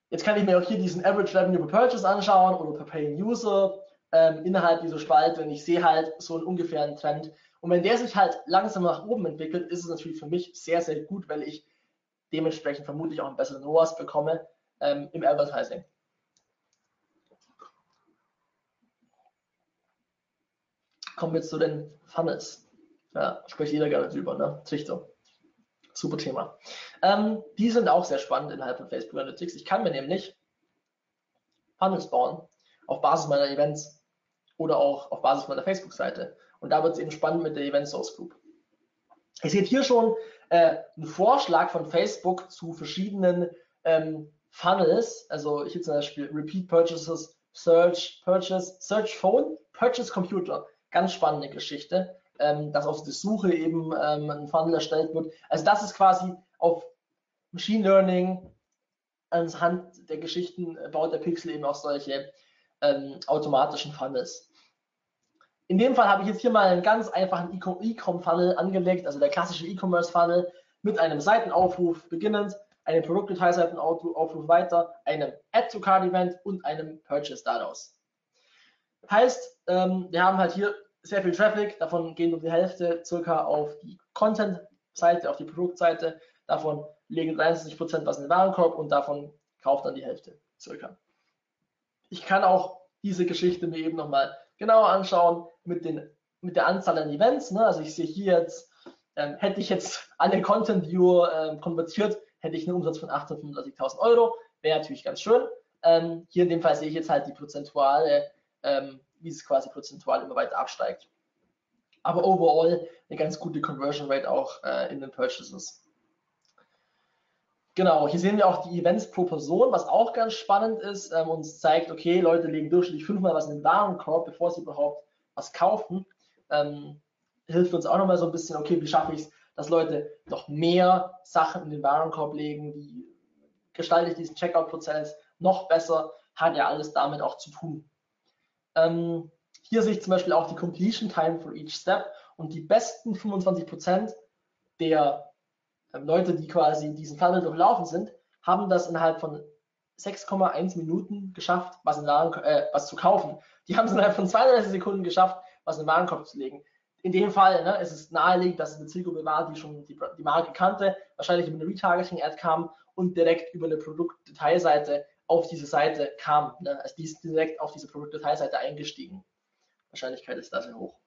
Speaker 2: Jetzt kann ich mir auch hier diesen Average Revenue per Purchase anschauen oder per Paying User ähm, innerhalb dieser Spalte und ich sehe halt so einen ungefähren Trend. Und wenn der sich halt langsam nach oben entwickelt, ist es natürlich für mich sehr, sehr gut, weil ich dementsprechend vermutlich auch einen besseren ROAS bekomme ähm, im Advertising. Kommen wir zu den Funnels. Ja, spricht jeder gerne drüber, ne? Trichter. Super Thema. Ähm, die sind auch sehr spannend innerhalb von Facebook Analytics. Ich kann mir nämlich Funnels bauen auf Basis meiner Events oder auch auf Basis meiner Facebook-Seite. Und da wird es eben spannend mit der Event Source Group. Ihr seht hier schon äh, einen Vorschlag von Facebook zu verschiedenen ähm, Funnels. Also hier zum Beispiel Repeat Purchases, Search, Purchase, Search Phone, Purchase Computer. Ganz spannende Geschichte, ähm, dass auf der Suche eben ähm, ein Funnel erstellt wird. Also das ist quasi auf Machine Learning anhand der Geschichten baut der Pixel eben auch solche ähm, automatischen Funnels. In dem Fall habe ich jetzt hier mal einen ganz einfachen E-Com-Funnel angelegt, also der klassische E-Commerce-Funnel mit einem Seitenaufruf beginnend, einem Produktdetailseitenaufruf weiter, einem Add-to-Card-Event und einem Purchase daraus. Heißt, ähm, wir haben halt hier sehr viel Traffic, davon gehen nur die Hälfte circa auf die Content-Seite, auf die Produktseite, davon legen 63% was in den Warenkorb und davon kauft dann die Hälfte circa. Ich kann auch diese Geschichte mir eben nochmal genauer anschauen mit, den, mit der Anzahl an Events. Ne? Also ich sehe hier jetzt, ähm, hätte ich jetzt alle Content Viewer ähm, konvertiert, hätte ich einen Umsatz von 835.000 Euro. Wäre natürlich ganz schön. Ähm, hier in dem Fall sehe ich jetzt halt die prozentuale, ähm, wie es quasi prozentual immer weiter absteigt. Aber overall eine ganz gute Conversion Rate auch äh, in den Purchases. Genau, hier sehen wir auch die Events pro Person, was auch ganz spannend ist, ähm, uns zeigt, okay, Leute legen durchschnittlich fünfmal was in den Warenkorb, bevor sie überhaupt was kaufen. Ähm, hilft uns auch nochmal so ein bisschen, okay, wie schaffe ich es, dass Leute noch mehr Sachen in den Warenkorb legen, wie gestalte ich diesen Checkout-Prozess noch besser, hat ja alles damit auch zu tun. Ähm, hier sehe ich zum Beispiel auch die Completion Time for each Step und die besten 25% der Leute, die quasi diesen Funnel durchlaufen sind, haben das innerhalb von 6,1 Minuten geschafft, was, in Waren, äh, was zu kaufen. Die haben es innerhalb von 32 Sekunden geschafft, was in den Warenkorb zu legen. In dem Fall ne, ist es naheliegend, dass es eine Zielgruppe war, die schon die, die Marke kannte, wahrscheinlich über eine Retargeting-Ad kam und direkt über eine Produktdetailseite auf diese Seite kam. Ne? Also die ist direkt auf diese Produktdetailseite eingestiegen. Wahrscheinlichkeit ist da sehr hoch.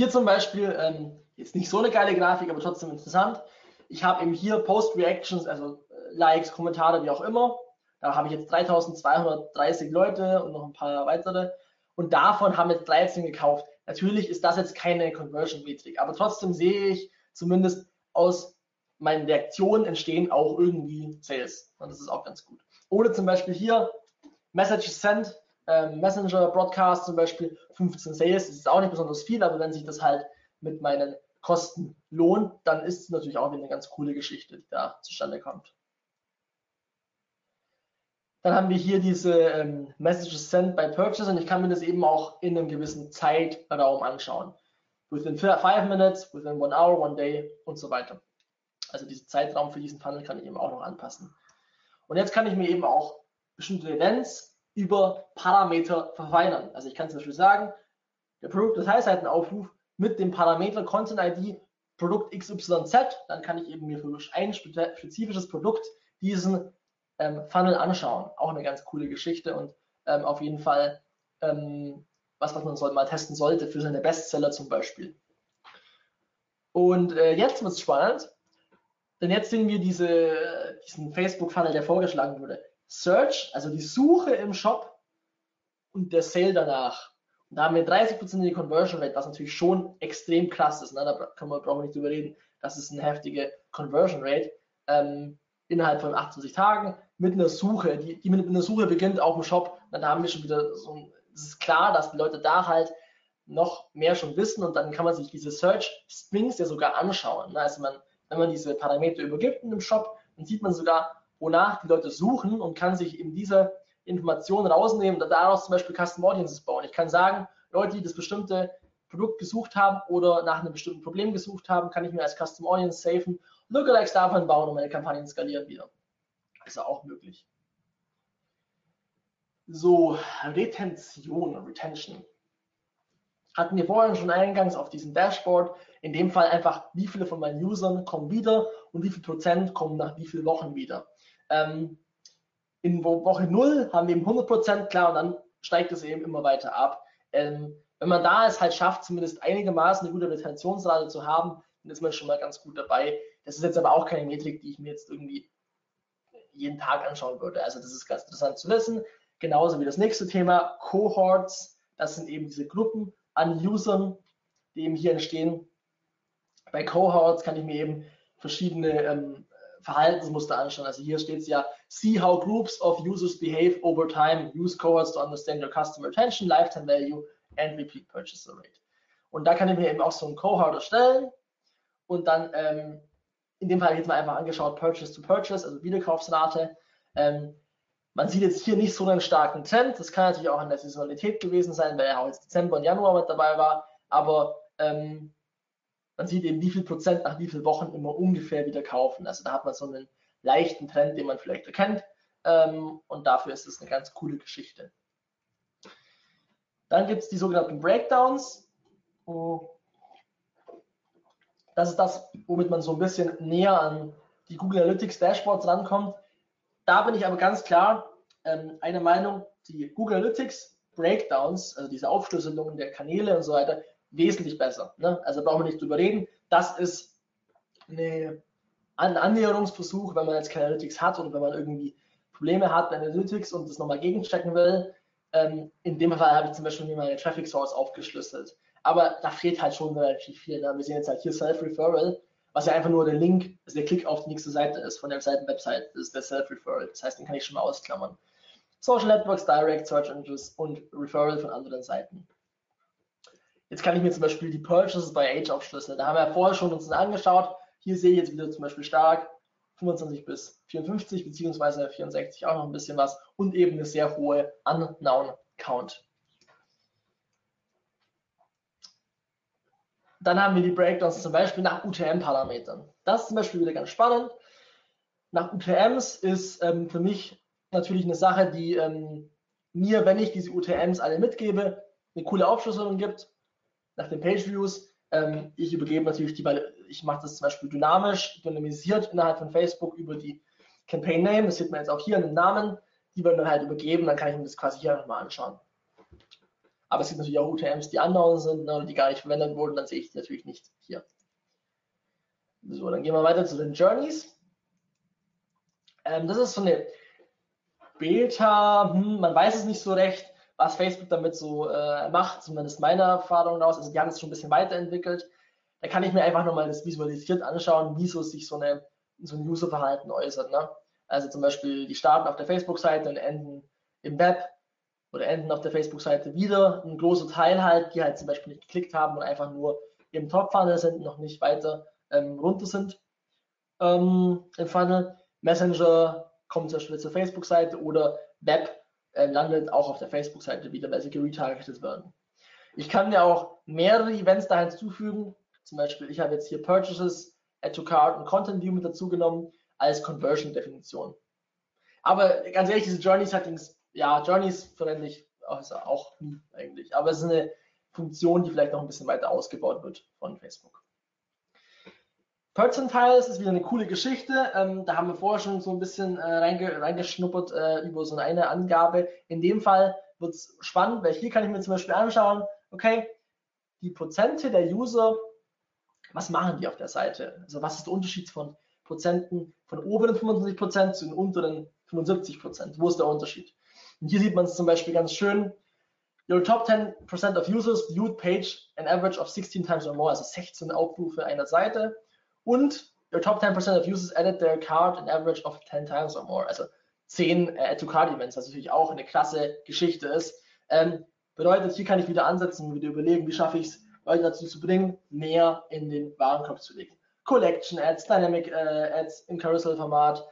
Speaker 2: Hier zum Beispiel, ähm, jetzt nicht so eine geile Grafik, aber trotzdem interessant. Ich habe eben hier Post-Reactions, also äh, Likes, Kommentare, wie auch immer. Da habe ich jetzt 3230 Leute und noch ein paar weitere. Und davon haben jetzt 13 gekauft. Natürlich ist das jetzt keine Conversion-Metrik, aber trotzdem sehe ich zumindest aus meinen Reaktionen entstehen auch irgendwie Sales. Und das ist auch ganz gut. Oder zum Beispiel hier Messages sent, ähm, Messenger Broadcast zum Beispiel 15 Sales, das ist auch nicht besonders viel, aber wenn sich das halt mit meinen Kosten lohnt, dann ist es natürlich auch wieder eine ganz coole Geschichte, die da zustande kommt. Dann haben wir hier diese ähm, Messages sent by Purchase und ich kann mir das eben auch in einem gewissen Zeitraum anschauen. Within 5 minutes, within one hour, one day und so weiter. Also diesen Zeitraum für diesen Funnel kann ich eben auch noch anpassen. Und jetzt kann ich mir eben auch bestimmte Events über Parameter verfeinern. Also ich kann zum Beispiel sagen, der Produktdateiseitenaufruf mit dem Parameter Content ID Produkt XYZ, dann kann ich eben mir für ein spezifisches Produkt diesen ähm, Funnel anschauen. Auch eine ganz coole Geschichte und ähm, auf jeden Fall ähm, was, was man soll, mal testen sollte für seine Bestseller zum Beispiel. Und äh, jetzt wird es spannend, denn jetzt sehen wir diese, diesen Facebook-Funnel, der vorgeschlagen wurde. Search, also die Suche im Shop und der Sale danach. Und da haben wir 30% die Conversion Rate, was natürlich schon extrem krass ist. Ne? Da können wir, brauchen wir nicht drüber reden. Das ist eine heftige Conversion Rate ähm, innerhalb von 28 Tagen mit einer Suche, die, die mit einer Suche beginnt auf dem Shop. Dann haben wir schon wieder so ein, es ist klar, dass die Leute da halt noch mehr schon wissen und dann kann man sich diese Search Strings ja sogar anschauen. Ne? Also man, wenn man diese Parameter übergibt in dem Shop, dann sieht man sogar, wonach die Leute suchen und kann sich in dieser Informationen rausnehmen und daraus zum Beispiel Custom Audiences bauen. Ich kann sagen, Leute, die das bestimmte Produkt gesucht haben oder nach einem bestimmten Problem gesucht haben, kann ich mir als Custom Audience safen, Lookalikes davon bauen und meine Kampagnen skalieren wieder. Ist auch möglich. So, Retention, Retention. Hatten wir vorhin schon eingangs auf diesem Dashboard. In dem Fall einfach, wie viele von meinen Usern kommen wieder und wie viel Prozent kommen nach wie vielen Wochen wieder. Ähm, in Woche 0 haben wir eben 100% klar und dann steigt es eben immer weiter ab. Ähm, wenn man da es halt schafft, zumindest einigermaßen eine gute Retentionsrate zu haben, dann ist man schon mal ganz gut dabei. Das ist jetzt aber auch keine Metrik, die ich mir jetzt irgendwie jeden Tag anschauen würde. Also das ist ganz interessant zu wissen. Genauso wie das nächste Thema, Cohorts. Das sind eben diese Gruppen an Usern, die eben hier entstehen. Bei Cohorts kann ich mir eben verschiedene ähm, Verhaltensmuster anschauen. Also hier steht es ja, see how groups of users behave over time, use cohorts to understand your customer attention, lifetime value and repeat purchase rate. Und da kann ich mir eben auch so ein Cohort erstellen und dann ähm, in dem Fall jetzt mal einfach angeschaut, Purchase to Purchase, also Wiederkaufsrate. Ähm, man sieht jetzt hier nicht so einen starken Trend. Das kann natürlich auch an der Saisonalität gewesen sein, weil er auch jetzt Dezember und Januar mit dabei war. Aber ähm, man sieht eben, wie viel Prozent nach wie vielen Wochen immer ungefähr wieder kaufen. Also da hat man so einen leichten Trend, den man vielleicht erkennt. Ähm, und dafür ist es eine ganz coole Geschichte. Dann gibt es die sogenannten Breakdowns. Das ist das, womit man so ein bisschen näher an die Google Analytics Dashboards rankommt. Da bin ich aber ganz klar ähm, eine Meinung, die Google Analytics Breakdowns, also diese Aufschlüsselungen der Kanäle und so weiter, wesentlich besser. Ne? Also brauchen wir nicht drüber reden. Das ist eine, ein Annäherungsversuch, wenn man jetzt keine Analytics hat oder wenn man irgendwie Probleme hat bei Analytics und das nochmal gegenchecken will. Ähm, in dem Fall habe ich zum Beispiel mir meine Traffic Source aufgeschlüsselt. Aber da fehlt halt schon relativ viel. Ne? Wir sehen jetzt halt hier Self-Referral, was ja einfach nur der Link, also der Klick auf die nächste Seite ist von der Seiten-Website, das ist der Self-Referral. Das heißt, den kann ich schon mal ausklammern. Social Networks, Direct, Search Engines und Referral von anderen Seiten. Jetzt kann ich mir zum Beispiel die Purchases bei Age aufschlüsseln. Da haben wir ja vorher schon uns angeschaut. Hier sehe ich jetzt wieder zum Beispiel stark 25 bis 54 beziehungsweise 64 auch noch ein bisschen was und eben eine sehr hohe Unknown Count. Dann haben wir die Breakdowns zum Beispiel nach UTM-Parametern. Das ist zum Beispiel wieder ganz spannend. Nach UTMs ist ähm, für mich natürlich eine Sache, die ähm, mir, wenn ich diese UTMs alle mitgebe, eine coole Aufschlüsselung gibt nach den Page Views. Ähm, ich übergebe natürlich die, ich mache das zum Beispiel dynamisch, dynamisiert innerhalb von Facebook über die Campaign Name. Das sieht man jetzt auch hier in den Namen. Die werden dann halt übergeben, dann kann ich mir das quasi hier nochmal anschauen. Aber es gibt natürlich auch UTMs, die unknown sind ne, die gar nicht verwendet wurden, dann sehe ich die natürlich nicht hier. So, dann gehen wir weiter zu den Journeys. Ähm, das ist so eine Beta, hm, man weiß es nicht so recht was Facebook damit so äh, macht, zumindest meiner Erfahrung daraus. Also die haben es schon ein bisschen weiterentwickelt. Da kann ich mir einfach nochmal das visualisiert anschauen, wie so sich so, eine, so ein Userverhalten äußert. Ne? Also zum Beispiel, die starten auf der Facebook-Seite und enden im Web oder enden auf der Facebook-Seite wieder. Ein großer Teil halt, die halt zum Beispiel nicht geklickt haben und einfach nur im Top-Funnel sind, noch nicht weiter ähm, runter sind ähm, im Funnel. Messenger kommt zum Beispiel zur Facebook-Seite oder Web äh, landet auch auf der Facebook-Seite wieder, weil sie geretargetet werden. Ich kann mir auch mehrere Events da hinzufügen. Zum Beispiel, ich habe jetzt hier Purchases, Add to Cart und Content View mit dazu genommen als Conversion-Definition. Aber ganz ehrlich, diese Journey-Settings, ja, Journeys verwende ich also auch nie eigentlich. Aber es ist eine Funktion, die vielleicht noch ein bisschen weiter ausgebaut wird von Facebook. Percentiles ist wieder eine coole Geschichte. Ähm, da haben wir vorher schon so ein bisschen äh, reinge reingeschnuppert äh, über so eine Angabe. In dem Fall wird es spannend, weil hier kann ich mir zum Beispiel anschauen, okay, die Prozente der User, was machen die auf der Seite? Also was ist der Unterschied von Prozenten von oberen 25 Prozent zu den unteren 75 Prozent? Wo ist der Unterschied? Und hier sieht man es zum Beispiel ganz schön. Your top 10% of users viewed page an average of 16 times or more, also 16 Aufrufe einer Seite. Und your top 10% of users added their card an average of 10 times or more, also 10 äh, Add-to-Card-Events, was natürlich auch eine klasse Geschichte ist. Ähm, bedeutet, hier kann ich wieder ansetzen und wieder überlegen, wie schaffe ich es, Leute dazu zu bringen, mehr in den Warenkorb zu legen. Collection Ads, Dynamic äh, Ads im Carousel-Format,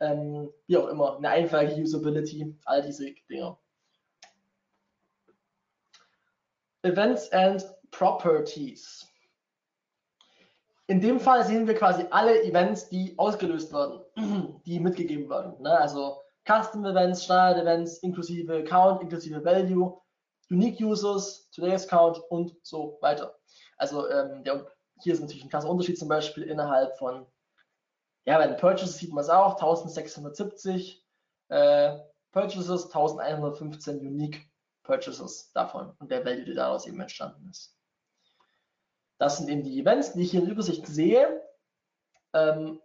Speaker 2: ähm, wie auch immer, eine einfache Usability, all diese Dinge. Events and Properties. In dem Fall sehen wir quasi alle Events, die ausgelöst werden, die mitgegeben werden. Ne? Also Custom Events, Standard Events, inklusive Count, inklusive Value, Unique Users, Today's Count und so weiter. Also ähm, der, hier ist natürlich ein krasser Unterschied zum Beispiel innerhalb von, ja, bei den Purchases sieht man es auch, 1670 äh, Purchases, 1115 Unique Purchases davon und der Value, der daraus eben entstanden ist. Das sind eben die Events, die ich hier in Übersicht sehe. Ähm,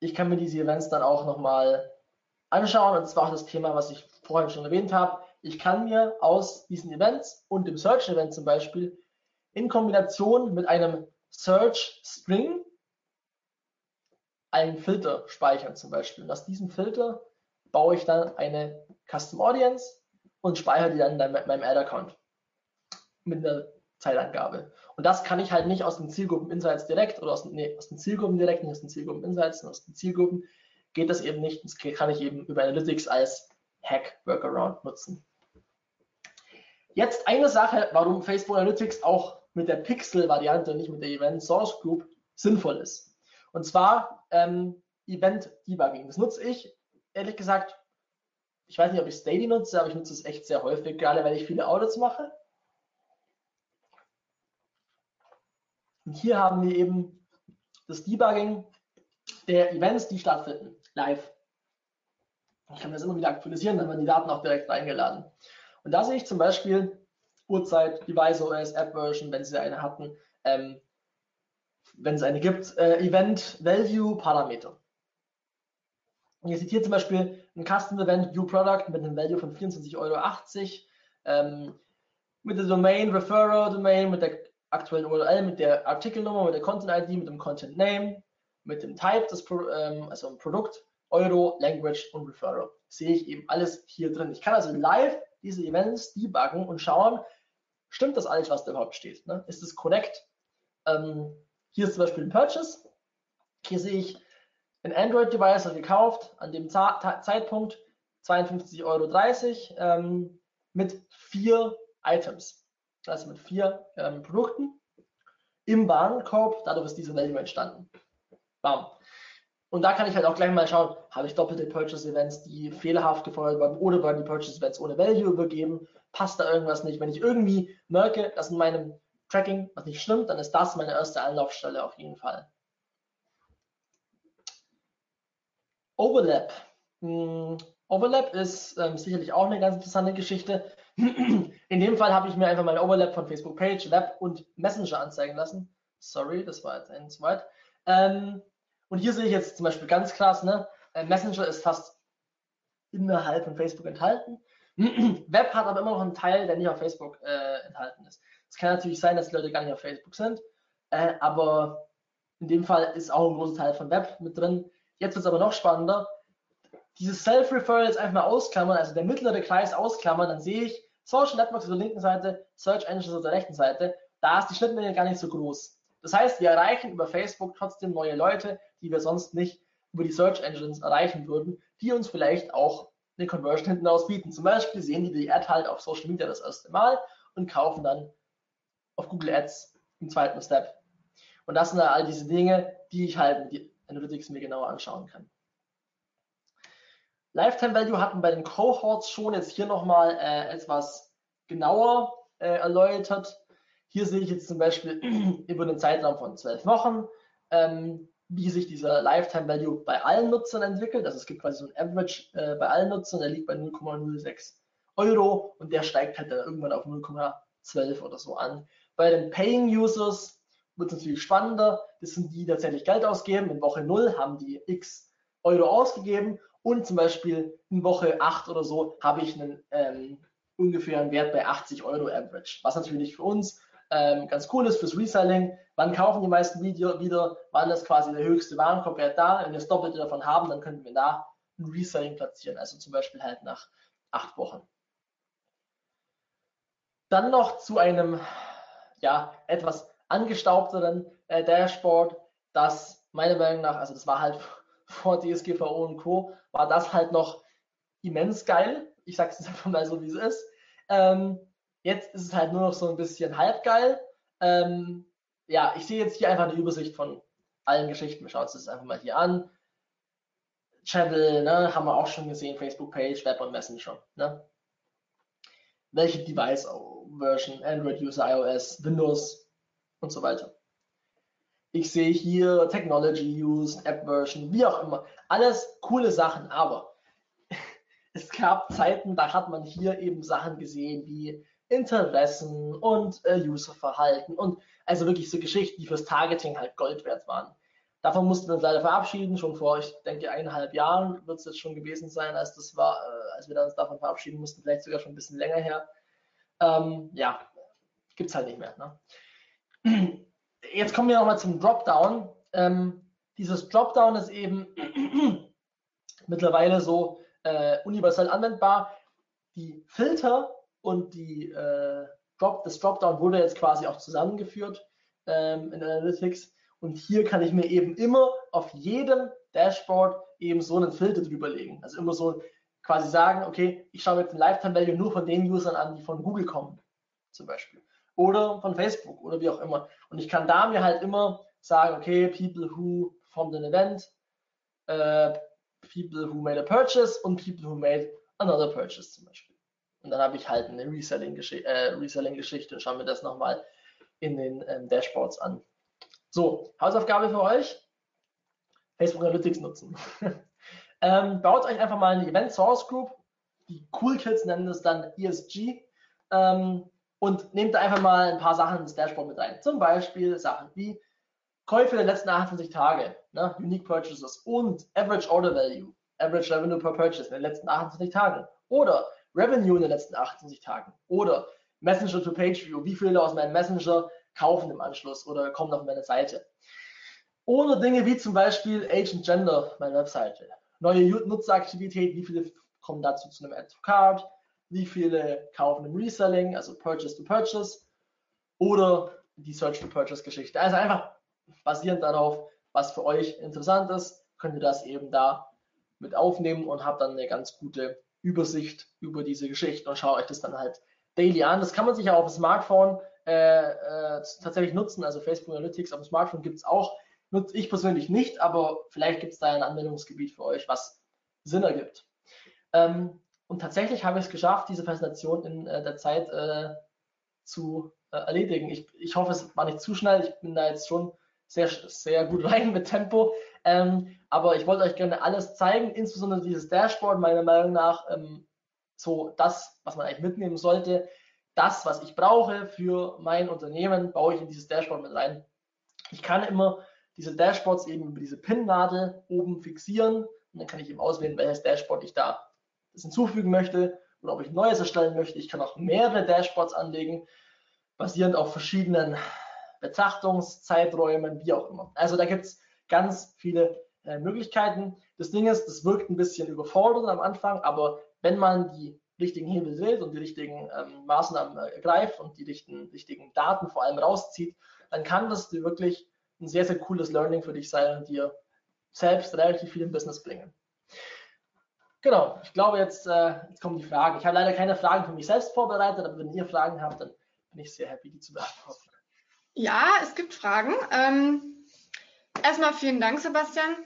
Speaker 2: ich kann mir diese Events dann auch nochmal anschauen und zwar auch das Thema, was ich vorhin schon erwähnt habe. Ich kann mir aus diesen Events und dem Search-Event zum Beispiel in Kombination mit einem Search String einen Filter speichern zum Beispiel. Und aus diesem Filter baue ich dann eine Custom Audience und speichere die dann in meinem Ad-Account mit einer Zeitangabe. Und das kann ich halt nicht aus den Zielgruppen Insights direkt oder aus, nee, aus den Zielgruppen direkt, nicht aus den Zielgruppen Insights, sondern aus den Zielgruppen geht das eben nicht. Das kann ich eben über Analytics als Hack Workaround nutzen. Jetzt eine Sache, warum Facebook Analytics auch mit der Pixel-Variante, nicht mit der Event Source Group sinnvoll ist. Und zwar ähm, Event Debugging. Das nutze ich ehrlich gesagt ich weiß nicht, ob ich Steady nutze, aber ich nutze es echt sehr häufig, gerade weil ich viele Audits mache. Und hier haben wir eben das Debugging der Events, die stattfinden, live. Ich kann das immer wieder aktualisieren, dann werden die Daten auch direkt reingeladen. Und da sehe ich zum Beispiel Uhrzeit, Device OS, App Version, wenn Sie eine hatten, ähm, wenn es eine gibt, äh, Event Value Parameter. Und ihr seht hier zum Beispiel ein Custom Event View Product mit einem Value von 24,80 Euro. Ähm, mit der Domain, Referrer Domain, mit der aktuellen URL, mit der Artikelnummer, mit der Content ID, mit dem Content Name, mit dem Type des Pro, ähm, also ein Produkt, Euro, Language und Referrer. Sehe ich eben alles hier drin. Ich kann also live diese Events debuggen und schauen, stimmt das alles, was da überhaupt steht? Ne? Ist es korrekt? Ähm, hier ist zum Beispiel ein Purchase. Hier sehe ich ein Android-Device gekauft, an dem Zeitpunkt 52,30 Euro ähm, mit vier Items, also mit vier ähm, Produkten im Warenkorb. Dadurch ist diese Value entstanden. Bam. Und da kann ich halt auch gleich mal schauen, habe ich doppelte Purchase-Events, die fehlerhaft gefeuert wurden oder werden die Purchase-Events ohne Value übergeben? Passt da irgendwas nicht? Wenn ich irgendwie merke, dass in meinem Tracking was nicht stimmt, dann ist das meine erste Anlaufstelle auf jeden Fall. Overlap. Hm, Overlap ist ähm, sicherlich auch eine ganz interessante Geschichte. In dem Fall habe ich mir einfach mal ein Overlap von Facebook Page, Web und Messenger anzeigen lassen. Sorry, das war jetzt ein zu weit. Ähm, und hier sehe ich jetzt zum Beispiel ganz krass, ne? Äh, Messenger ist fast innerhalb von Facebook enthalten. Web hat aber immer noch einen Teil, der nicht auf Facebook äh, enthalten ist. Es kann natürlich sein, dass die Leute gar nicht auf Facebook sind, äh, aber in dem Fall ist auch ein großer Teil von Web mit drin. Jetzt wird es aber noch spannender. Dieses Self-Referral jetzt einfach mal ausklammern, also der mittlere Kreis ausklammern, dann sehe ich Social Networks auf der linken Seite, Search Engines auf der rechten Seite. Da ist die Schnittmenge gar nicht so groß. Das heißt, wir erreichen über Facebook trotzdem neue Leute, die wir sonst nicht über die Search Engines erreichen würden, die uns vielleicht auch eine Conversion hinten raus bieten. Zum Beispiel sehen die die Ad halt auf Social Media das erste Mal und kaufen dann auf Google Ads im zweiten Step. Und das sind all diese Dinge, die ich halt mit Analytics mir genauer anschauen kann. Lifetime Value hatten bei den Cohorts schon jetzt hier nochmal äh, etwas genauer äh, erläutert. Hier sehe ich jetzt zum Beispiel über den Zeitraum von zwölf Wochen, ähm, wie sich dieser Lifetime Value bei allen Nutzern entwickelt. Also es gibt quasi so ein Average äh, bei allen Nutzern, der liegt bei 0,06 Euro und der steigt halt dann irgendwann auf 0,12 oder so an. Bei den Paying Users wird es natürlich spannender. Das sind die, die tatsächlich Geld ausgeben. In Woche 0 haben die x Euro ausgegeben und zum Beispiel in Woche 8 oder so habe ich einen ähm, ungefähren Wert bei 80 Euro Average. Was natürlich für uns ähm, ganz cool ist fürs Reselling. Wann kaufen die meisten Video wieder? Wann ist quasi der höchste Warenkorbwert da? Wenn wir das Doppelte davon haben, dann könnten wir da ein Reselling platzieren. Also zum Beispiel halt nach acht Wochen. Dann noch zu einem ja, etwas angestaubteren äh, Dashboard, das meiner Meinung nach, also das war halt vor DSGVO und Co., war das halt noch immens geil. Ich sage es einfach mal so, wie es ist. Ähm, jetzt ist es halt nur noch so ein bisschen halb geil. Ähm, ja, ich sehe jetzt hier einfach eine Übersicht von allen Geschichten. Wir schauen uns das einfach mal hier an. Channel, ne, haben wir auch schon gesehen, Facebook-Page, Web und Messenger. Ne? Welche Device-Version, Android-User, iOS, Windows und so weiter. Ich sehe hier Technology Use, App Version, wie auch immer. Alles coole Sachen, aber es gab Zeiten, da hat man hier eben Sachen gesehen wie Interessen und äh, Userverhalten und also wirklich so Geschichten, die fürs Targeting halt Gold wert waren. Davon mussten wir uns leider verabschieden, schon vor, ich denke, eineinhalb Jahren wird es jetzt schon gewesen sein, als das war, äh, als wir uns davon verabschieden mussten, vielleicht sogar schon ein bisschen länger her. Ähm, ja, gibt es halt nicht mehr. Ne? Jetzt kommen wir nochmal zum Dropdown. Ähm, dieses Dropdown ist eben mittlerweile so äh, universell anwendbar. Die Filter und die, äh, Drop, das Dropdown wurde jetzt quasi auch zusammengeführt ähm, in Analytics. Und hier kann ich mir eben immer auf jedem Dashboard eben so einen Filter drüber legen. Also immer so quasi sagen, okay, ich schaue mir jetzt den Lifetime Value nur von den Usern an, die von Google kommen, zum Beispiel. Oder von Facebook oder wie auch immer. Und ich kann da mir halt immer sagen, okay, people who formed an event, uh, people who made a purchase und people who made another purchase zum Beispiel. Und dann habe ich halt eine Reselling-Geschichte äh, Reselling und schaue mir das nochmal in den ähm, Dashboards an. So, Hausaufgabe für euch. Facebook Analytics nutzen. ähm, baut euch einfach mal eine Event Source Group. Die Cool Kids nennen das dann ESG. Ähm, und nehmt einfach mal ein paar Sachen ins Dashboard mit rein. Zum Beispiel Sachen wie Käufe der letzten 28 Tage, ne? Unique Purchases und Average Order Value, Average Revenue per Purchase in den letzten 28 Tagen. Oder Revenue in den letzten 28 Tagen oder Messenger to Page View, wie viele aus meinem Messenger kaufen im Anschluss oder kommen auf meine Seite. Oder Dinge wie zum Beispiel Agent Gender, meine Webseite. Neue Nutzeraktivität, wie viele kommen dazu zu einem Add to Card, wie viele kaufen im Reselling, also Purchase to Purchase oder die Search to Purchase Geschichte. Also einfach basierend darauf, was für euch interessant ist, könnt ihr das eben da mit aufnehmen und habt dann eine ganz gute Übersicht über diese Geschichten und schaue euch das dann halt daily an. Das kann man sich auch auf dem Smartphone äh, äh, tatsächlich nutzen. Also Facebook Analytics auf dem Smartphone gibt es auch. Nutze ich persönlich nicht, aber vielleicht gibt es da ein Anwendungsgebiet für euch, was Sinn ergibt. Ähm, und tatsächlich habe ich es geschafft, diese Präsentation in äh, der Zeit äh, zu äh, erledigen. Ich, ich hoffe, es war nicht zu schnell. Ich bin da jetzt schon sehr, sehr gut rein mit Tempo. Ähm, aber ich wollte euch gerne alles zeigen, insbesondere dieses Dashboard, meiner Meinung nach, ähm, so das, was man eigentlich mitnehmen sollte. Das, was ich brauche für mein Unternehmen, baue ich in dieses Dashboard mit rein. Ich kann immer diese Dashboards eben über diese Pin-Nadel oben fixieren und dann kann ich eben auswählen, welches Dashboard ich da hinzufügen möchte oder ob ich neues erstellen möchte. Ich kann auch mehrere Dashboards anlegen, basierend auf verschiedenen Betrachtungszeiträumen, wie auch immer. Also da gibt es ganz viele äh, Möglichkeiten. Das Ding ist, das wirkt ein bisschen überfordernd am Anfang, aber wenn man die richtigen Hebel wählt und die richtigen ähm, Maßnahmen äh, ergreift und die richtigen, richtigen Daten vor allem rauszieht, dann kann das wirklich ein sehr, sehr cooles Learning für dich sein und dir selbst relativ viel im Business bringen. Genau, ich glaube, jetzt, äh, jetzt kommen die Fragen. Ich habe leider keine Fragen für mich selbst vorbereitet, aber wenn ihr Fragen habt, dann bin ich sehr happy, die zu beantworten.
Speaker 1: Ja, es gibt Fragen. Ähm, erstmal vielen Dank, Sebastian.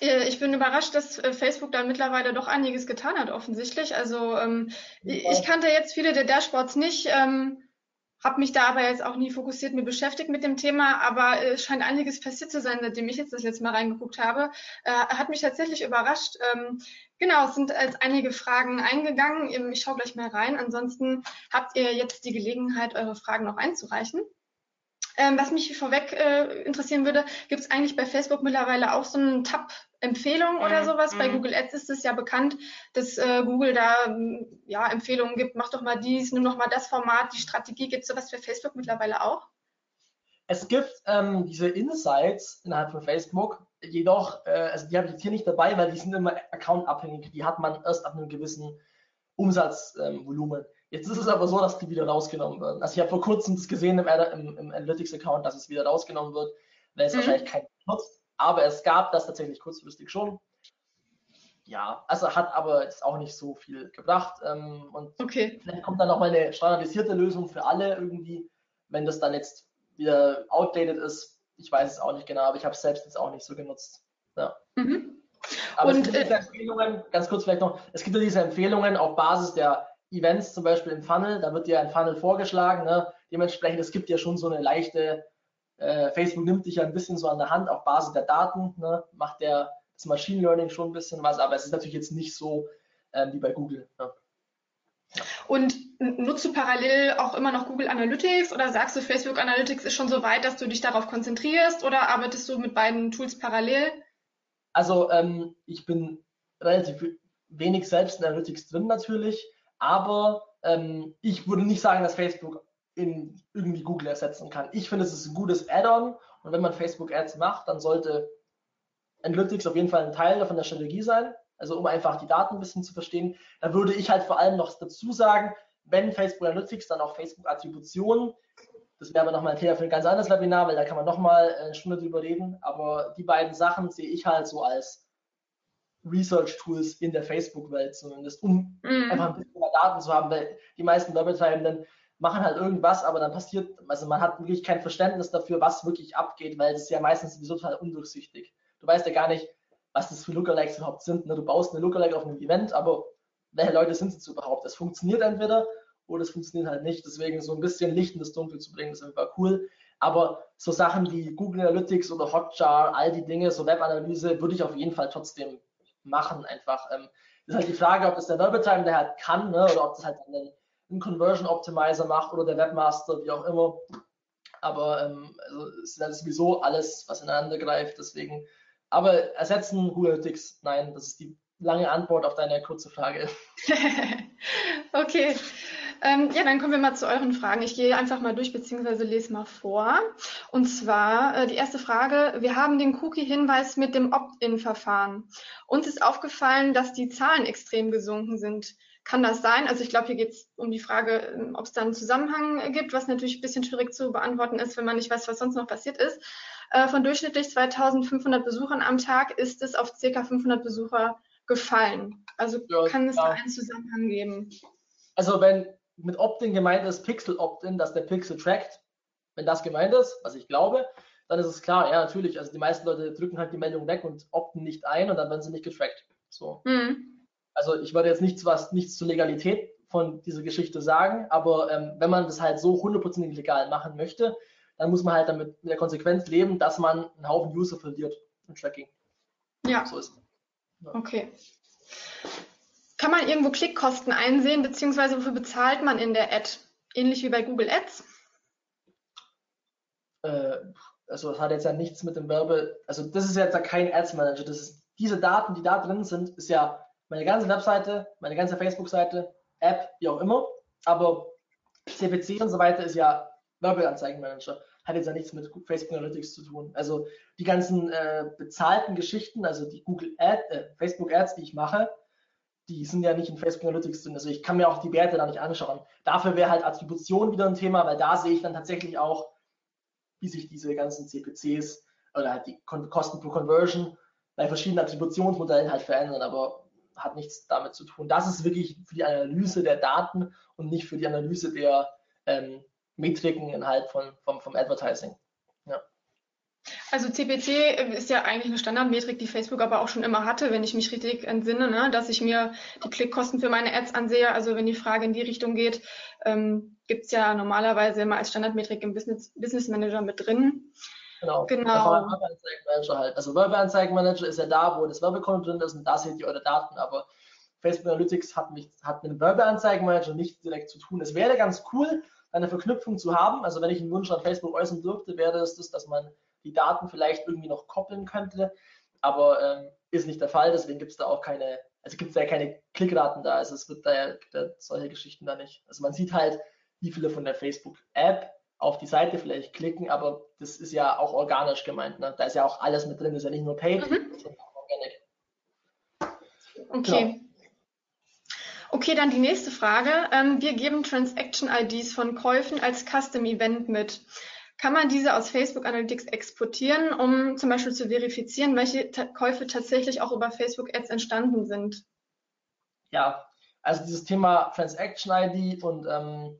Speaker 1: Äh, ich bin überrascht, dass äh, Facebook da mittlerweile doch einiges getan hat, offensichtlich. Also ähm, ich kannte jetzt viele der Dashboards nicht, ähm, habe mich da aber jetzt auch nie fokussiert mir beschäftigt mit dem Thema, aber es scheint einiges passiert zu sein, seitdem ich jetzt das letzte Mal reingeguckt habe. Äh, hat mich tatsächlich überrascht. Ähm, genau, es sind jetzt einige Fragen eingegangen. Ich schaue gleich mal rein. Ansonsten habt ihr jetzt die Gelegenheit, eure Fragen noch einzureichen. Ähm, was mich vorweg äh, interessieren würde, gibt es eigentlich bei Facebook mittlerweile auch so einen Tab Empfehlung oder mhm, sowas? Bei mhm. Google Ads ist es ja bekannt, dass äh, Google da ja, Empfehlungen gibt, mach doch mal dies, nimm doch mal das Format, die Strategie. Gibt es sowas für Facebook mittlerweile auch?
Speaker 2: Es gibt ähm, diese Insights innerhalb von Facebook, jedoch, äh, also die habe ich jetzt hier nicht dabei, weil die sind immer accountabhängig. Die hat man erst ab einem gewissen Umsatzvolumen. Ähm, Jetzt ist es aber so, dass die wieder rausgenommen werden. Also ich habe vor kurzem das gesehen im, im, im Analytics-Account, dass es wieder rausgenommen wird, weil es mhm. wahrscheinlich keinen nutzt. Aber es gab das tatsächlich kurzfristig schon. Ja, also hat aber jetzt auch nicht so viel gebracht. Ähm, und
Speaker 1: okay.
Speaker 2: vielleicht kommt dann nochmal eine standardisierte Lösung für alle irgendwie, wenn das dann jetzt wieder outdated ist. Ich weiß es auch nicht genau, aber ich habe es selbst jetzt auch nicht so genutzt. Ja. Mhm. Aber und, es gibt diese äh, Empfehlungen, ganz kurz vielleicht noch, es gibt ja diese Empfehlungen auf Basis der Events zum Beispiel im Funnel, da wird dir ein Funnel vorgeschlagen. Ne? Dementsprechend, es gibt ja schon so eine leichte, äh, Facebook nimmt dich ja ein bisschen so an der Hand auf Basis der Daten, ne? macht der das Machine Learning schon ein bisschen was, aber es ist natürlich jetzt nicht so ähm, wie bei Google. Ne?
Speaker 1: Und nutzt du parallel auch immer noch Google Analytics oder sagst du, Facebook Analytics ist schon so weit, dass du dich darauf konzentrierst oder arbeitest du mit beiden Tools parallel?
Speaker 2: Also ähm, ich bin relativ wenig selbst in Analytics drin natürlich. Aber ähm, ich würde nicht sagen, dass Facebook in irgendwie Google ersetzen kann. Ich finde, es ist ein gutes Add-on und wenn man Facebook Ads macht, dann sollte Analytics auf jeden Fall ein Teil davon der Strategie sein. Also um einfach die Daten ein bisschen zu verstehen. Da würde ich halt vor allem noch dazu sagen, wenn Facebook Analytics, dann auch Facebook Attributionen. Das wäre aber nochmal ein Thema für ein ganz anderes Webinar, weil da kann man nochmal eine Stunde drüber reden. Aber die beiden Sachen sehe ich halt so als Research-Tools in der Facebook-Welt zumindest, um mm. einfach ein bisschen mehr Daten zu haben, weil die meisten Werbetreibenden machen halt irgendwas, aber dann passiert, also man hat wirklich kein Verständnis dafür, was wirklich abgeht, weil es ja meistens sowieso total undurchsichtig. Du weißt ja gar nicht, was das für Lookalikes überhaupt sind. Ne? Du baust eine Lookalike auf einem Event, aber welche Leute sind es überhaupt? Das funktioniert entweder oder es funktioniert halt nicht. Deswegen so ein bisschen Licht in das Dunkel zu bringen, ist einfach cool. Aber so Sachen wie Google Analytics oder Hotjar, all die Dinge, so Webanalyse, würde ich auf jeden Fall trotzdem machen einfach. Ähm, ist halt die Frage, ob das der Werbetreibende halt kann ne, oder ob das halt ein, ein Conversion Optimizer macht oder der Webmaster, wie auch immer. Aber ähm, also es ist halt sowieso alles, was ineinander greift. Deswegen, aber ersetzen Google Analytics, nein, das ist die lange Antwort auf deine kurze Frage.
Speaker 1: okay. Ähm, ja, dann kommen wir mal zu euren Fragen. Ich gehe einfach mal durch beziehungsweise lese mal vor. Und zwar äh, die erste Frage. Wir haben den Cookie-Hinweis mit dem Opt-in-Verfahren. Uns ist aufgefallen, dass die Zahlen extrem gesunken sind. Kann das sein? Also ich glaube, hier geht es um die Frage, ähm, ob es da einen Zusammenhang gibt, was natürlich ein bisschen schwierig zu beantworten ist, wenn man nicht weiß, was sonst noch passiert ist. Äh, von durchschnittlich 2500 Besuchern am Tag ist es auf ca. 500 Besucher gefallen. Also ja, kann es ja. da einen Zusammenhang geben?
Speaker 2: Also wenn mit Opt-in gemeint ist Pixel Opt-in, dass der Pixel trackt. Wenn das gemeint ist, was ich glaube, dann ist es klar, ja, natürlich. Also die meisten Leute drücken halt die Meldung weg und opten nicht ein und dann werden sie nicht getrackt. So. Mhm. Also ich würde jetzt nichts, was, nichts zur Legalität von dieser Geschichte sagen, aber ähm, wenn man das halt so hundertprozentig legal machen möchte, dann muss man halt damit mit der Konsequenz leben, dass man einen Haufen User verliert im Tracking.
Speaker 1: Ja. So ist es. Ja. Okay. Kann man irgendwo Klickkosten einsehen, beziehungsweise wofür bezahlt man in der Ad? Ähnlich wie bei Google Ads?
Speaker 2: Äh, also das hat jetzt ja nichts mit dem Werbe, also das ist jetzt ja kein Ads Manager, das ist diese Daten, die da drin sind, ist ja meine ganze Webseite, meine ganze Facebook-Seite, App, wie auch immer, aber CPC und so weiter ist ja Werbeanzeigenmanager, hat jetzt ja nichts mit Facebook Analytics zu tun. Also die ganzen äh, bezahlten Geschichten, also die Google Ad, äh, Facebook Ads, die ich mache, die sind ja nicht in Facebook Analytics drin. Also ich kann mir auch die Werte da nicht anschauen. Dafür wäre halt Attribution wieder ein Thema, weil da sehe ich dann tatsächlich auch, wie sich diese ganzen CPCs oder halt die Kosten pro Conversion bei verschiedenen Attributionsmodellen halt verändern, aber hat nichts damit zu tun. Das ist wirklich für die Analyse der Daten und nicht für die Analyse der ähm, Metriken innerhalb von, vom, vom Advertising. Ja.
Speaker 1: Also CPC ist ja eigentlich eine Standardmetrik, die Facebook aber auch schon immer hatte, wenn ich mich richtig entsinne, ne? dass ich mir die Klickkosten für meine Ads ansehe. Also wenn die Frage in die Richtung geht, ähm, gibt es ja normalerweise immer als Standardmetrik im Business, Business Manager mit drin.
Speaker 2: Genau.
Speaker 1: Genau.
Speaker 2: Werbeanzeigenmanager halt. Also Werbeanzeigenmanager ist ja da, wo das Werbekonto drin ist und da seht ihr eure Daten, aber Facebook Analytics hat, nicht, hat mit dem Werbeanzeigenmanager nichts direkt zu tun. Es wäre ganz cool, eine Verknüpfung zu haben. Also wenn ich einen Wunsch an Facebook äußern dürfte, wäre es das, dass man die Daten vielleicht irgendwie noch koppeln könnte. Aber ähm, ist nicht der Fall, deswegen gibt es da auch keine, also gibt es ja keine Klickraten da. Also es wird da ja da solche Geschichten da nicht. Also man sieht halt, wie viele von der Facebook-App auf die Seite vielleicht klicken, aber das ist ja auch organisch gemeint. Ne? Da ist ja auch alles mit drin, das ist ja nicht nur Paid,
Speaker 1: Mhm.
Speaker 2: sondern auch Organic.
Speaker 1: Okay.
Speaker 2: Genau.
Speaker 1: Okay, dann die nächste Frage. Ähm, wir geben Transaction-IDs von Käufen als Custom-Event mit. Kann man diese aus Facebook Analytics exportieren, um zum Beispiel zu verifizieren, welche ta Käufe tatsächlich auch über Facebook Ads entstanden sind?
Speaker 2: Ja, also dieses Thema Transaction ID und ähm,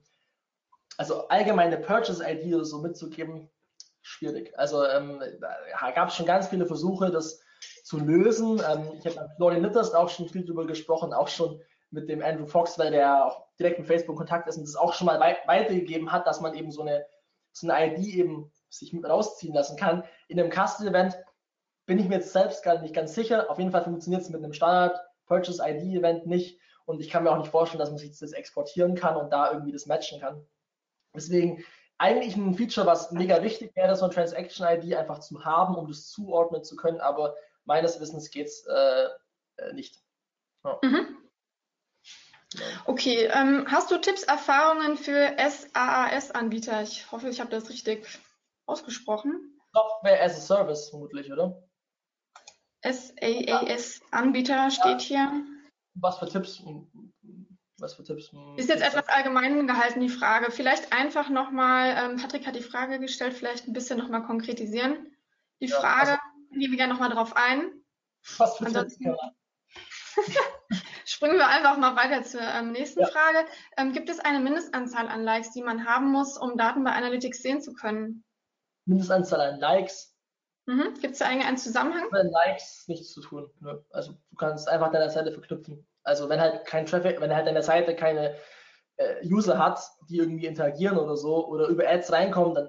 Speaker 2: also allgemeine Purchase ID so mitzugeben, schwierig. Also ähm, gab es schon ganz viele Versuche, das zu lösen. Ähm, ich habe mit Florian Nitters auch schon viel darüber gesprochen, auch schon mit dem Andrew Fox, weil der auch direkt mit Facebook Kontakt ist und das auch schon mal wei weitergegeben hat, dass man eben so eine, so eine ID eben sich mit rausziehen lassen kann. In einem Custom-Event bin ich mir jetzt selbst gar nicht ganz sicher. Auf jeden Fall funktioniert es mit einem Standard Purchase ID Event nicht und ich kann mir auch nicht vorstellen, dass man sich das exportieren kann und da irgendwie das matchen kann. Deswegen eigentlich ein Feature, was mega wichtig wäre, so ein Transaction ID einfach zu haben, um das zuordnen zu können, aber meines Wissens geht es äh, äh, nicht. Ja.
Speaker 1: Mhm. Okay, ähm, hast du Tipps, Erfahrungen für SaaS-Anbieter? Ich hoffe, ich habe das richtig ausgesprochen.
Speaker 2: Software as a Service vermutlich, oder?
Speaker 1: SaaS-Anbieter steht hier.
Speaker 2: Was für Tipps? Was für Tipps?
Speaker 1: Ist jetzt etwas allgemein gehalten, die Frage. Vielleicht einfach nochmal, ähm, Patrick hat die Frage gestellt, vielleicht ein bisschen nochmal konkretisieren. Die
Speaker 2: Ja,
Speaker 1: Frage,
Speaker 2: also-
Speaker 1: gehen wir gerne nochmal drauf ein.
Speaker 2: Was für Tipps?
Speaker 1: Springen wir einfach mal weiter zur ähm, nächsten
Speaker 2: Ja.
Speaker 1: Frage. Ähm, gibt es eine Mindestanzahl an Likes, die man haben muss, um Daten bei Analytics sehen zu können?
Speaker 2: Mindestanzahl an Likes,
Speaker 1: Mhm. Gibt es da eigentlich einen Zusammenhang?
Speaker 2: mit Likes nichts zu tun. Ne? Also du kannst einfach deiner Seite verknüpfen. Also wenn halt kein Traffic, wenn halt deine Seite keine äh, User hat, die irgendwie interagieren oder so oder über Ads reinkommen, dann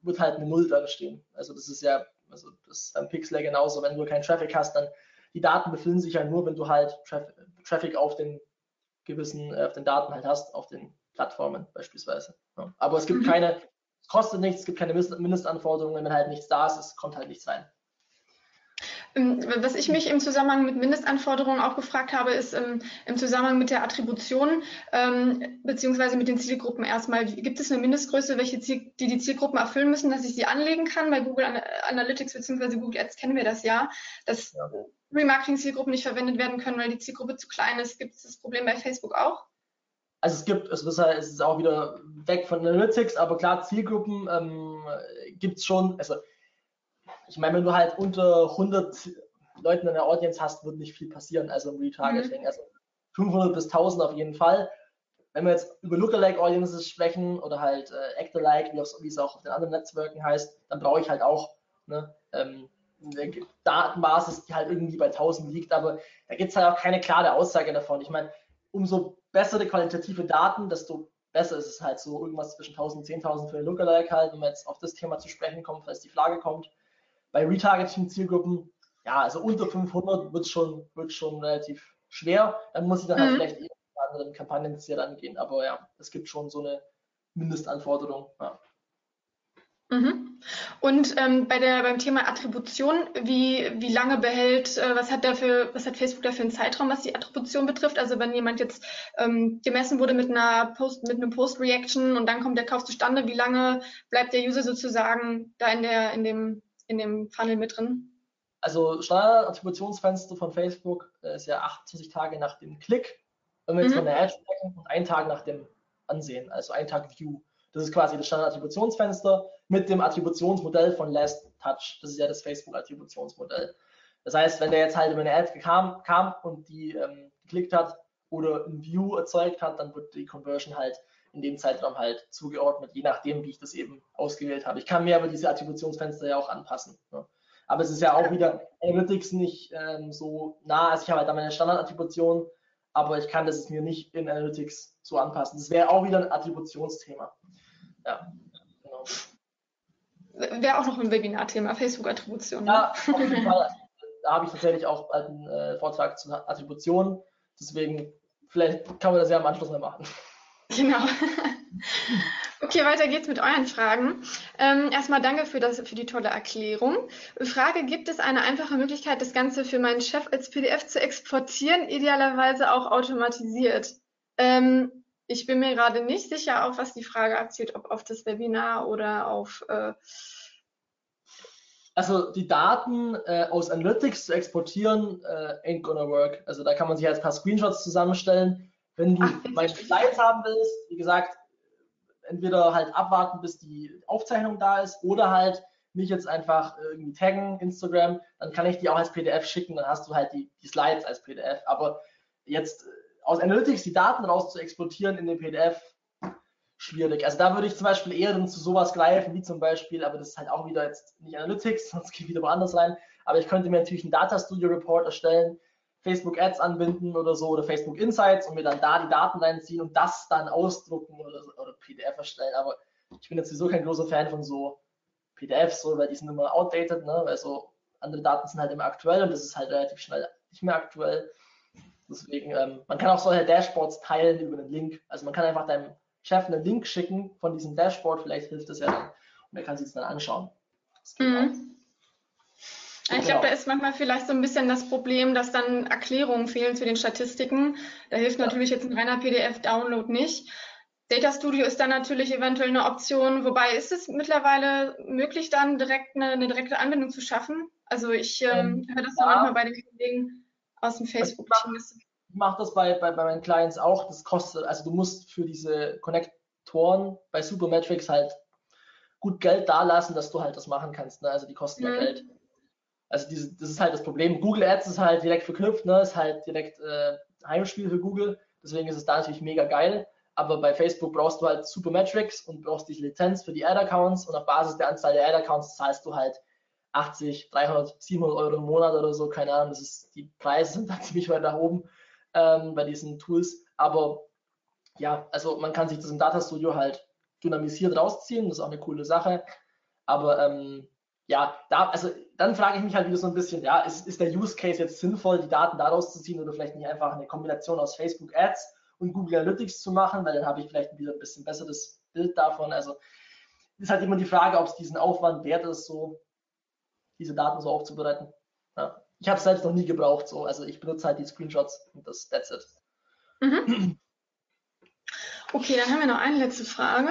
Speaker 2: wird halt eine Null da stehen. Also das ist ja, also das ist beim Pixel genauso, wenn du keinen Traffic hast, dann die Daten befinden sich ja nur, wenn du halt Traf Traffic auf den gewissen, äh, auf den Daten halt hast, auf den Plattformen beispielsweise. Ja. Aber es gibt
Speaker 1: Mhm.
Speaker 2: keine, es kostet nichts, es gibt keine Mindest- Mindestanforderungen, wenn halt nichts da ist, es kommt halt nichts rein.
Speaker 1: Ähm, Was ich mich im Zusammenhang mit Mindestanforderungen auch gefragt habe, ist ähm, im Zusammenhang mit der Attribution ähm, beziehungsweise mit den Zielgruppen erstmal. Gibt es eine Mindestgröße, welche Ziel, die die Zielgruppen erfüllen müssen, dass ich sie anlegen kann? Bei Google Ana- Analytics beziehungsweise Google Ads kennen wir das ja, dass
Speaker 2: Ja.
Speaker 1: Remarketing-Zielgruppen nicht verwendet werden können, weil die Zielgruppe zu klein ist. Gibt es das Problem bei Facebook auch?
Speaker 2: Also es gibt, es ist, es ist auch wieder weg von Analytics, aber klar, Zielgruppen ähm, gibt es schon. Also ich meine, wenn du halt unter 100 Leuten in der Audience hast, wird nicht viel passieren, also im Retargeting. Also 500 bis 1000 auf jeden Fall. Wenn wir jetzt über Lookalike Audiences sprechen oder halt äh, Actor-like, wie, wie es auch auf den anderen Netzwerken heißt, dann brauche ich halt auch ne, ähm, eine Datenbasis, die halt irgendwie bei 1000 liegt, aber da gibt es halt auch keine klare Aussage davon. Ich meine, umso bessere qualitative Daten, desto besser ist es halt so irgendwas zwischen 1000 und 10.000 für den Lookalike halt, wenn man jetzt auf das Thema zu sprechen kommt, falls die Frage kommt. Bei Retargeting-Zielgruppen, ja, also unter 500 wird schon, wird schon relativ schwer. Dann muss ich dann halt
Speaker 1: Mhm.
Speaker 2: vielleicht eher mit anderen Kampagnenzielen angehen. Aber ja, es gibt schon so eine Mindestanforderung. Ja.
Speaker 1: Mhm. Und ähm, bei der, beim Thema Attribution, wie, wie lange behält, äh, was hat dafür, was hat Facebook da für einen Zeitraum, was die Attribution betrifft? Also wenn jemand jetzt ähm, gemessen wurde mit einer Post, mit einem Post-Reaction und dann kommt der Kauf zustande, wie lange bleibt der User sozusagen da in der, in dem, in dem Funnel mit drin?
Speaker 2: Also Standard-Attributionsfenster von Facebook äh, ist ja 28 Tage nach dem Klick, wenn wir jetzt
Speaker 1: Mhm.
Speaker 2: von der Ad sprechen, und ein Tag nach dem Ansehen, also ein Tag View. Das ist quasi das Standard-Attributionsfenster mit dem Attributionsmodell von Last Touch. Das ist ja das Facebook-Attributionsmodell. Das heißt, wenn der jetzt halt über eine Ad kam, kam und die ähm, geklickt hat oder ein View erzeugt hat, dann wird die Conversion halt in dem Zeitraum halt zugeordnet, je nachdem, wie ich das eben ausgewählt habe. Ich kann mir aber diese Attributionsfenster ja auch anpassen. Ne? Aber es ist ja auch wieder Analytics nicht ähm, so nah. Also ich habe halt da meine Standardattribution, aber ich kann das mir nicht in Analytics so anpassen. Das wäre auch wieder ein Attributionsthema. Ja.
Speaker 1: Wäre auch noch ein Webinar-Thema, Facebook-Attribution.
Speaker 2: Ne? Ja, auf jeden Fall. Da habe ich tatsächlich auch einen äh, Vortrag zu Attribution. Deswegen, vielleicht kann man das ja am Anschluss mal machen.
Speaker 1: Genau. Okay, weiter geht's mit euren Fragen. Ähm, erstmal danke für, das, für die tolle Erklärung. Frage, gibt es eine einfache Möglichkeit, das Ganze für meinen Chef als PDF zu exportieren, idealerweise auch automatisiert? Ähm, ich bin mir gerade nicht sicher, auf was die Frage abzielt, ob auf das Webinar oder auf... Äh
Speaker 2: also die Daten äh, aus Analytics zu exportieren, äh, ain't gonna work. Also da kann man sich jetzt ein paar Screenshots zusammenstellen. Wenn du Ach, meine Slides haben willst, wie gesagt, entweder halt abwarten, bis die Aufzeichnung da ist oder halt mich jetzt einfach irgendwie taggen, Instagram, dann kann ich die auch als PDF schicken, dann hast du halt die, die Slides als PDF. Aber jetzt äh, aus Analytics die Daten raus zu exportieren in den PDF, schwierig. Also da würde ich zum Beispiel eher dann zu sowas greifen, wie zum Beispiel, aber das ist halt auch wieder jetzt nicht Analytics, sonst ich wieder woanders rein. Aber ich könnte mir natürlich einen Data Studio Report erstellen, Facebook Ads anbinden oder so oder Facebook Insights und mir dann da die Daten reinziehen und das dann ausdrucken oder, oder PDF erstellen. Aber ich bin jetzt sowieso kein großer Fan von so PDFs, so, weil die sind immer outdated, ne? weil so andere Daten sind halt immer aktuell und das ist halt relativ schnell nicht mehr aktuell. Deswegen, ähm, man kann auch solche Dashboards teilen über einen Link. Also man kann einfach deinem Chef einen Link schicken von diesem Dashboard, vielleicht hilft das ja dann und er kann sich das dann anschauen.
Speaker 1: Mhm. Ich glaube, da ist manchmal vielleicht so ein bisschen das Problem, dass dann Erklärungen fehlen zu den Statistiken. Da hilft ja. natürlich jetzt ein reiner PDF-Download nicht. Data Studio ist dann natürlich eventuell eine Option, wobei ist es mittlerweile möglich, dann direkt eine, eine direkte Anbindung zu schaffen? Also ich ähm, ähm höre das ja. manchmal bei den Kollegen aus dem Facebook-Team.
Speaker 2: Ich mache das bei, bei, bei meinen Clients auch. Das kostet, also du musst für diese Konnektoren bei Supermetrics halt gut Geld dalassen, dass du halt das machen kannst. Ne? Also die kosten mhm. ja Geld also diese, das ist halt das Problem. Google Ads ist halt direkt verknüpft, ne? ist halt direkt äh, Heimspiel für Google. Deswegen ist es da natürlich mega geil. Aber bei Facebook brauchst du halt Supermetrics und brauchst diese Lizenz für die Ad-Accounts und auf Basis der Anzahl der Ad-Accounts zahlst du halt 80, 300, 700 Euro im Monat oder so, keine Ahnung. Das ist, die Preise sind da ziemlich weit nach oben ähm, bei diesen Tools. Aber ja, also man kann sich das im Data Studio halt dynamisiert rausziehen. Das ist auch eine coole Sache. Aber ähm, ja, da, also dann frage ich mich halt wieder so ein bisschen, ja, ist, ist der Use Case jetzt sinnvoll, die Daten daraus zu ziehen oder vielleicht nicht einfach eine Kombination aus Facebook Ads und Google Analytics zu machen, weil dann habe ich vielleicht wieder ein bisschen besseres Bild davon. Also ist halt immer die Frage, ob es diesen Aufwand wert ist, so diese Daten so aufzubereiten. Ja. Ich habe es selbst noch nie gebraucht, so, also ich benutze halt die Screenshots und das that's it.
Speaker 1: Mhm. Okay, dann haben wir noch eine letzte Frage.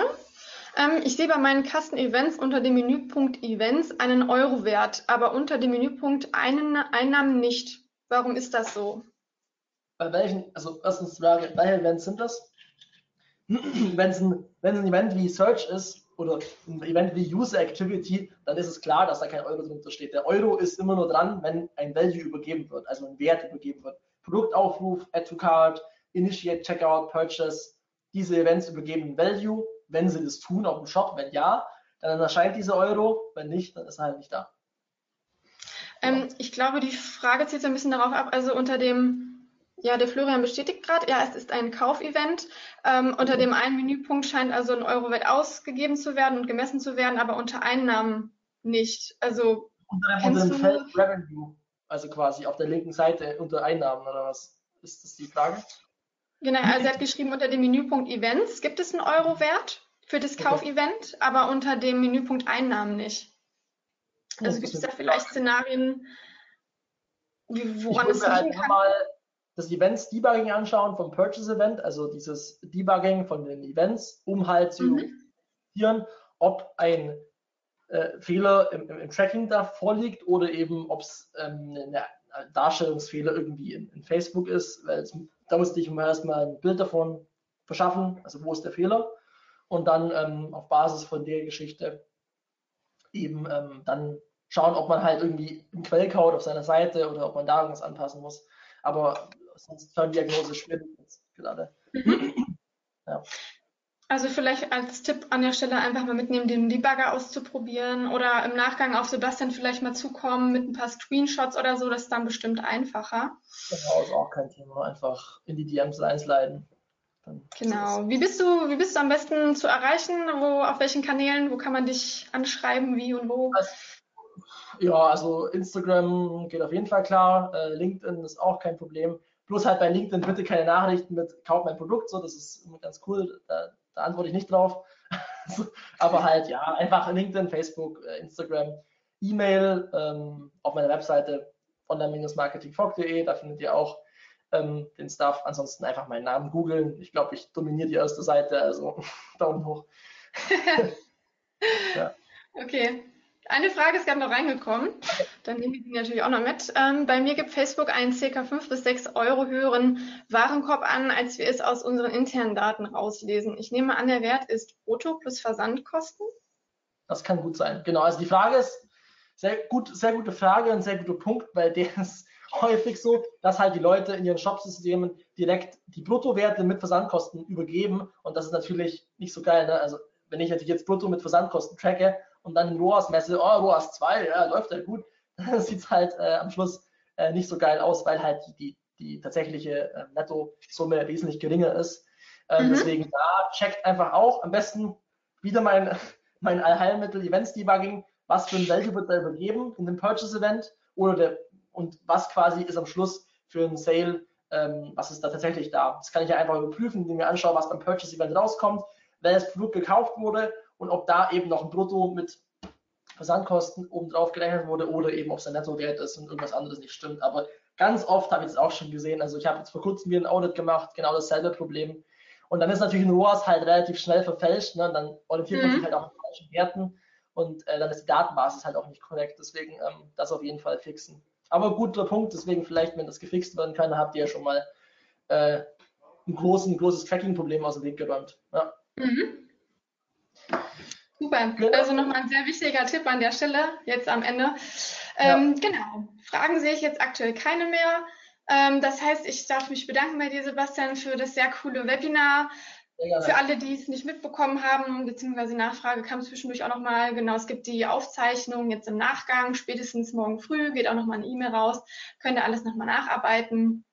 Speaker 1: Ähm, ich sehe bei meinen Kasten-Events unter dem Menüpunkt Events einen Euro-Wert, aber unter dem Menüpunkt einen Einnahmen nicht. Warum ist das so?
Speaker 2: Bei welchen, also erstens Frage, welche Events sind das? wenn es ein, ein Event wie Search ist oder ein Event wie User Activity, dann ist es klar, dass da kein Euro drunter steht. Der Euro ist immer nur dran, wenn ein Value übergeben wird, also ein Wert übergeben wird. Produktaufruf, Add to Card, Initiate Checkout, Purchase, diese Events übergeben Value wenn sie das tun, auf dem Shop, wenn ja, dann erscheint dieser Euro, wenn nicht, dann ist er halt nicht da.
Speaker 1: Ähm, ich glaube, die Frage zieht so ein bisschen darauf ab, also unter dem, ja, der Florian bestätigt gerade, ja, es ist ein Kaufevent. Ähm, unter dem einen Menüpunkt scheint also ein Euro-Wert ausgegeben zu werden und gemessen zu werden, aber unter Einnahmen nicht. Also
Speaker 2: unter dem, Feld Revenue, also quasi auf der linken Seite unter Einnahmen oder was? Ist das die Frage?
Speaker 1: Genau, also er hat geschrieben, unter dem Menüpunkt Events gibt es einen Euro-Wert für das Kaufevent, aber unter dem Menüpunkt Einnahmen nicht. Also gibt es da vielleicht Szenarien,
Speaker 2: woran es liegen halt kann? Mal das Events Debugging anschauen vom Purchase Event, also dieses Debugging von den Events, um halt zu mhm. ob ein äh, Fehler im, im, im, Tracking da vorliegt oder eben ob es ähm, eine Darstellungsfehler irgendwie in, in Facebook ist, weil es da musste ich mir erstmal ein Bild davon verschaffen, also wo ist der Fehler und dann ähm, auf Basis von der Geschichte eben ähm, dann schauen, ob man halt irgendwie einen Quellcode auf seiner Seite oder ob man da irgendwas anpassen muss. Aber sonst Diagnose schwierig jetzt gerade.
Speaker 1: Mhm. Ja. Also vielleicht als Tipp an der Stelle einfach mal mitnehmen, den Debugger auszuprobieren oder im Nachgang auf Sebastian vielleicht mal zukommen mit ein paar Screenshots oder so, das ist dann bestimmt einfacher.
Speaker 2: Genau, ist auch kein Thema. Einfach in die DMs reinsliden. Dann
Speaker 1: Genau. Wie bist du, wie bist du am besten zu erreichen? Wo, auf welchen Kanälen? Wo kann man dich anschreiben? Wie und wo?
Speaker 2: Ja, also Instagram geht auf jeden Fall klar. Äh, LinkedIn ist auch kein Problem. Bloß halt bei LinkedIn bitte keine Nachrichten mit kauf mein Produkt, so das ist immer ganz cool. Da, da antworte ich nicht drauf. Aber halt, ja, einfach LinkedIn, Facebook, äh, Instagram, E-Mail, ähm, auf meiner Webseite online-marketingfog.de, da findet ihr auch ähm, den Stuff. Ansonsten einfach meinen Namen googeln. Ich glaube, ich dominiere die erste Seite, also Daumen hoch.
Speaker 1: ja. Okay. Eine Frage ist gerade noch reingekommen. Dann nehme ich die natürlich auch noch mit. Ähm, bei mir gibt Facebook einen ca. 5 bis 6 Euro höheren Warenkorb an, als wir es aus unseren internen Daten rauslesen. Ich nehme an, der Wert ist brutto plus Versandkosten.
Speaker 2: Das kann gut sein. Genau, also die Frage ist, sehr, gut, sehr gute Frage und sehr guter Punkt, weil der ist häufig so, dass halt die Leute in ihren Shopsystemen direkt die Bruttowerte mit Versandkosten übergeben und das ist natürlich nicht so geil. Ne? Also wenn ich natürlich jetzt brutto mit Versandkosten tracke und dann in ROAS messe, oh, ROAS 2, ja, läuft ja gut, dann sieht es halt äh, am Schluss äh, nicht so geil aus, weil halt die, die tatsächliche äh, Nettosumme wesentlich geringer ist. Ähm, mhm. Deswegen da checkt einfach auch am besten wieder mein, mein Allheilmittel Events Debugging, was für ein Value wird da übergeben in dem Purchase Event oder der, und was quasi ist am Schluss für ein Sale, ähm, was ist da tatsächlich da. Das kann ich ja einfach überprüfen, indem ich mir anschaue, was beim Purchase Event rauskommt, welches Produkt gekauft wurde und ob da eben noch ein Brutto mit Versandkosten obendrauf gerechnet wurde oder eben ob es ein Nettowert ist und irgendwas anderes nicht stimmt. Aber ganz oft habe ich es auch schon gesehen. Also ich habe jetzt vor kurzem wieder ein Audit gemacht, genau dasselbe Problem. Und dann ist natürlich ein ROAS halt relativ schnell verfälscht. Ne? Und dann orientiert mhm. man sich halt auch an falschen Werten und äh, dann ist die Datenbasis halt auch nicht korrekt. Deswegen ähm, das auf jeden Fall fixen. Aber guter Punkt, deswegen vielleicht, wenn das gefixt werden kann, habt ihr ja schon mal äh, ein, großen, großes Tracking-Problem aus dem Weg geräumt. Ja. Mhm.
Speaker 1: Super. Also nochmal ein sehr wichtiger Tipp an der Stelle, jetzt am Ende. Ähm, ja. Genau. Fragen sehe ich jetzt aktuell keine mehr. Ähm, das heißt, ich darf mich bedanken bei dir, Sebastian, für das sehr coole Webinar. Für alle, die es nicht mitbekommen haben, beziehungsweise Nachfrage kam zwischendurch auch nochmal, genau, es gibt die Aufzeichnung jetzt im Nachgang, spätestens morgen früh geht auch nochmal eine E-Mail raus, könnt ihr alles nochmal nacharbeiten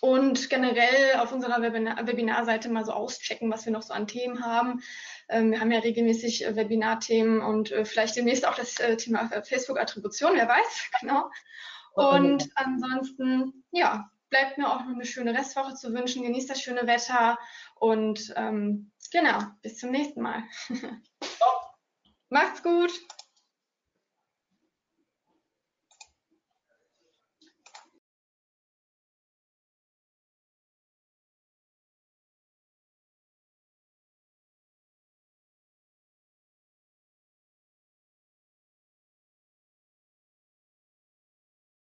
Speaker 1: und generell auf unserer Webinar Webinarseite mal so auschecken, was wir noch so an Themen haben. Ähm, wir haben ja regelmäßig äh, Webinarthemen und äh, vielleicht demnächst auch das äh, Thema Facebook-Attribution, wer weiß, genau. Und ansonsten, ja, bleibt mir auch noch eine schöne Restwoche zu wünschen. Genießt das schöne Wetter und ähm, genau, bis zum nächsten Mal. Macht's gut.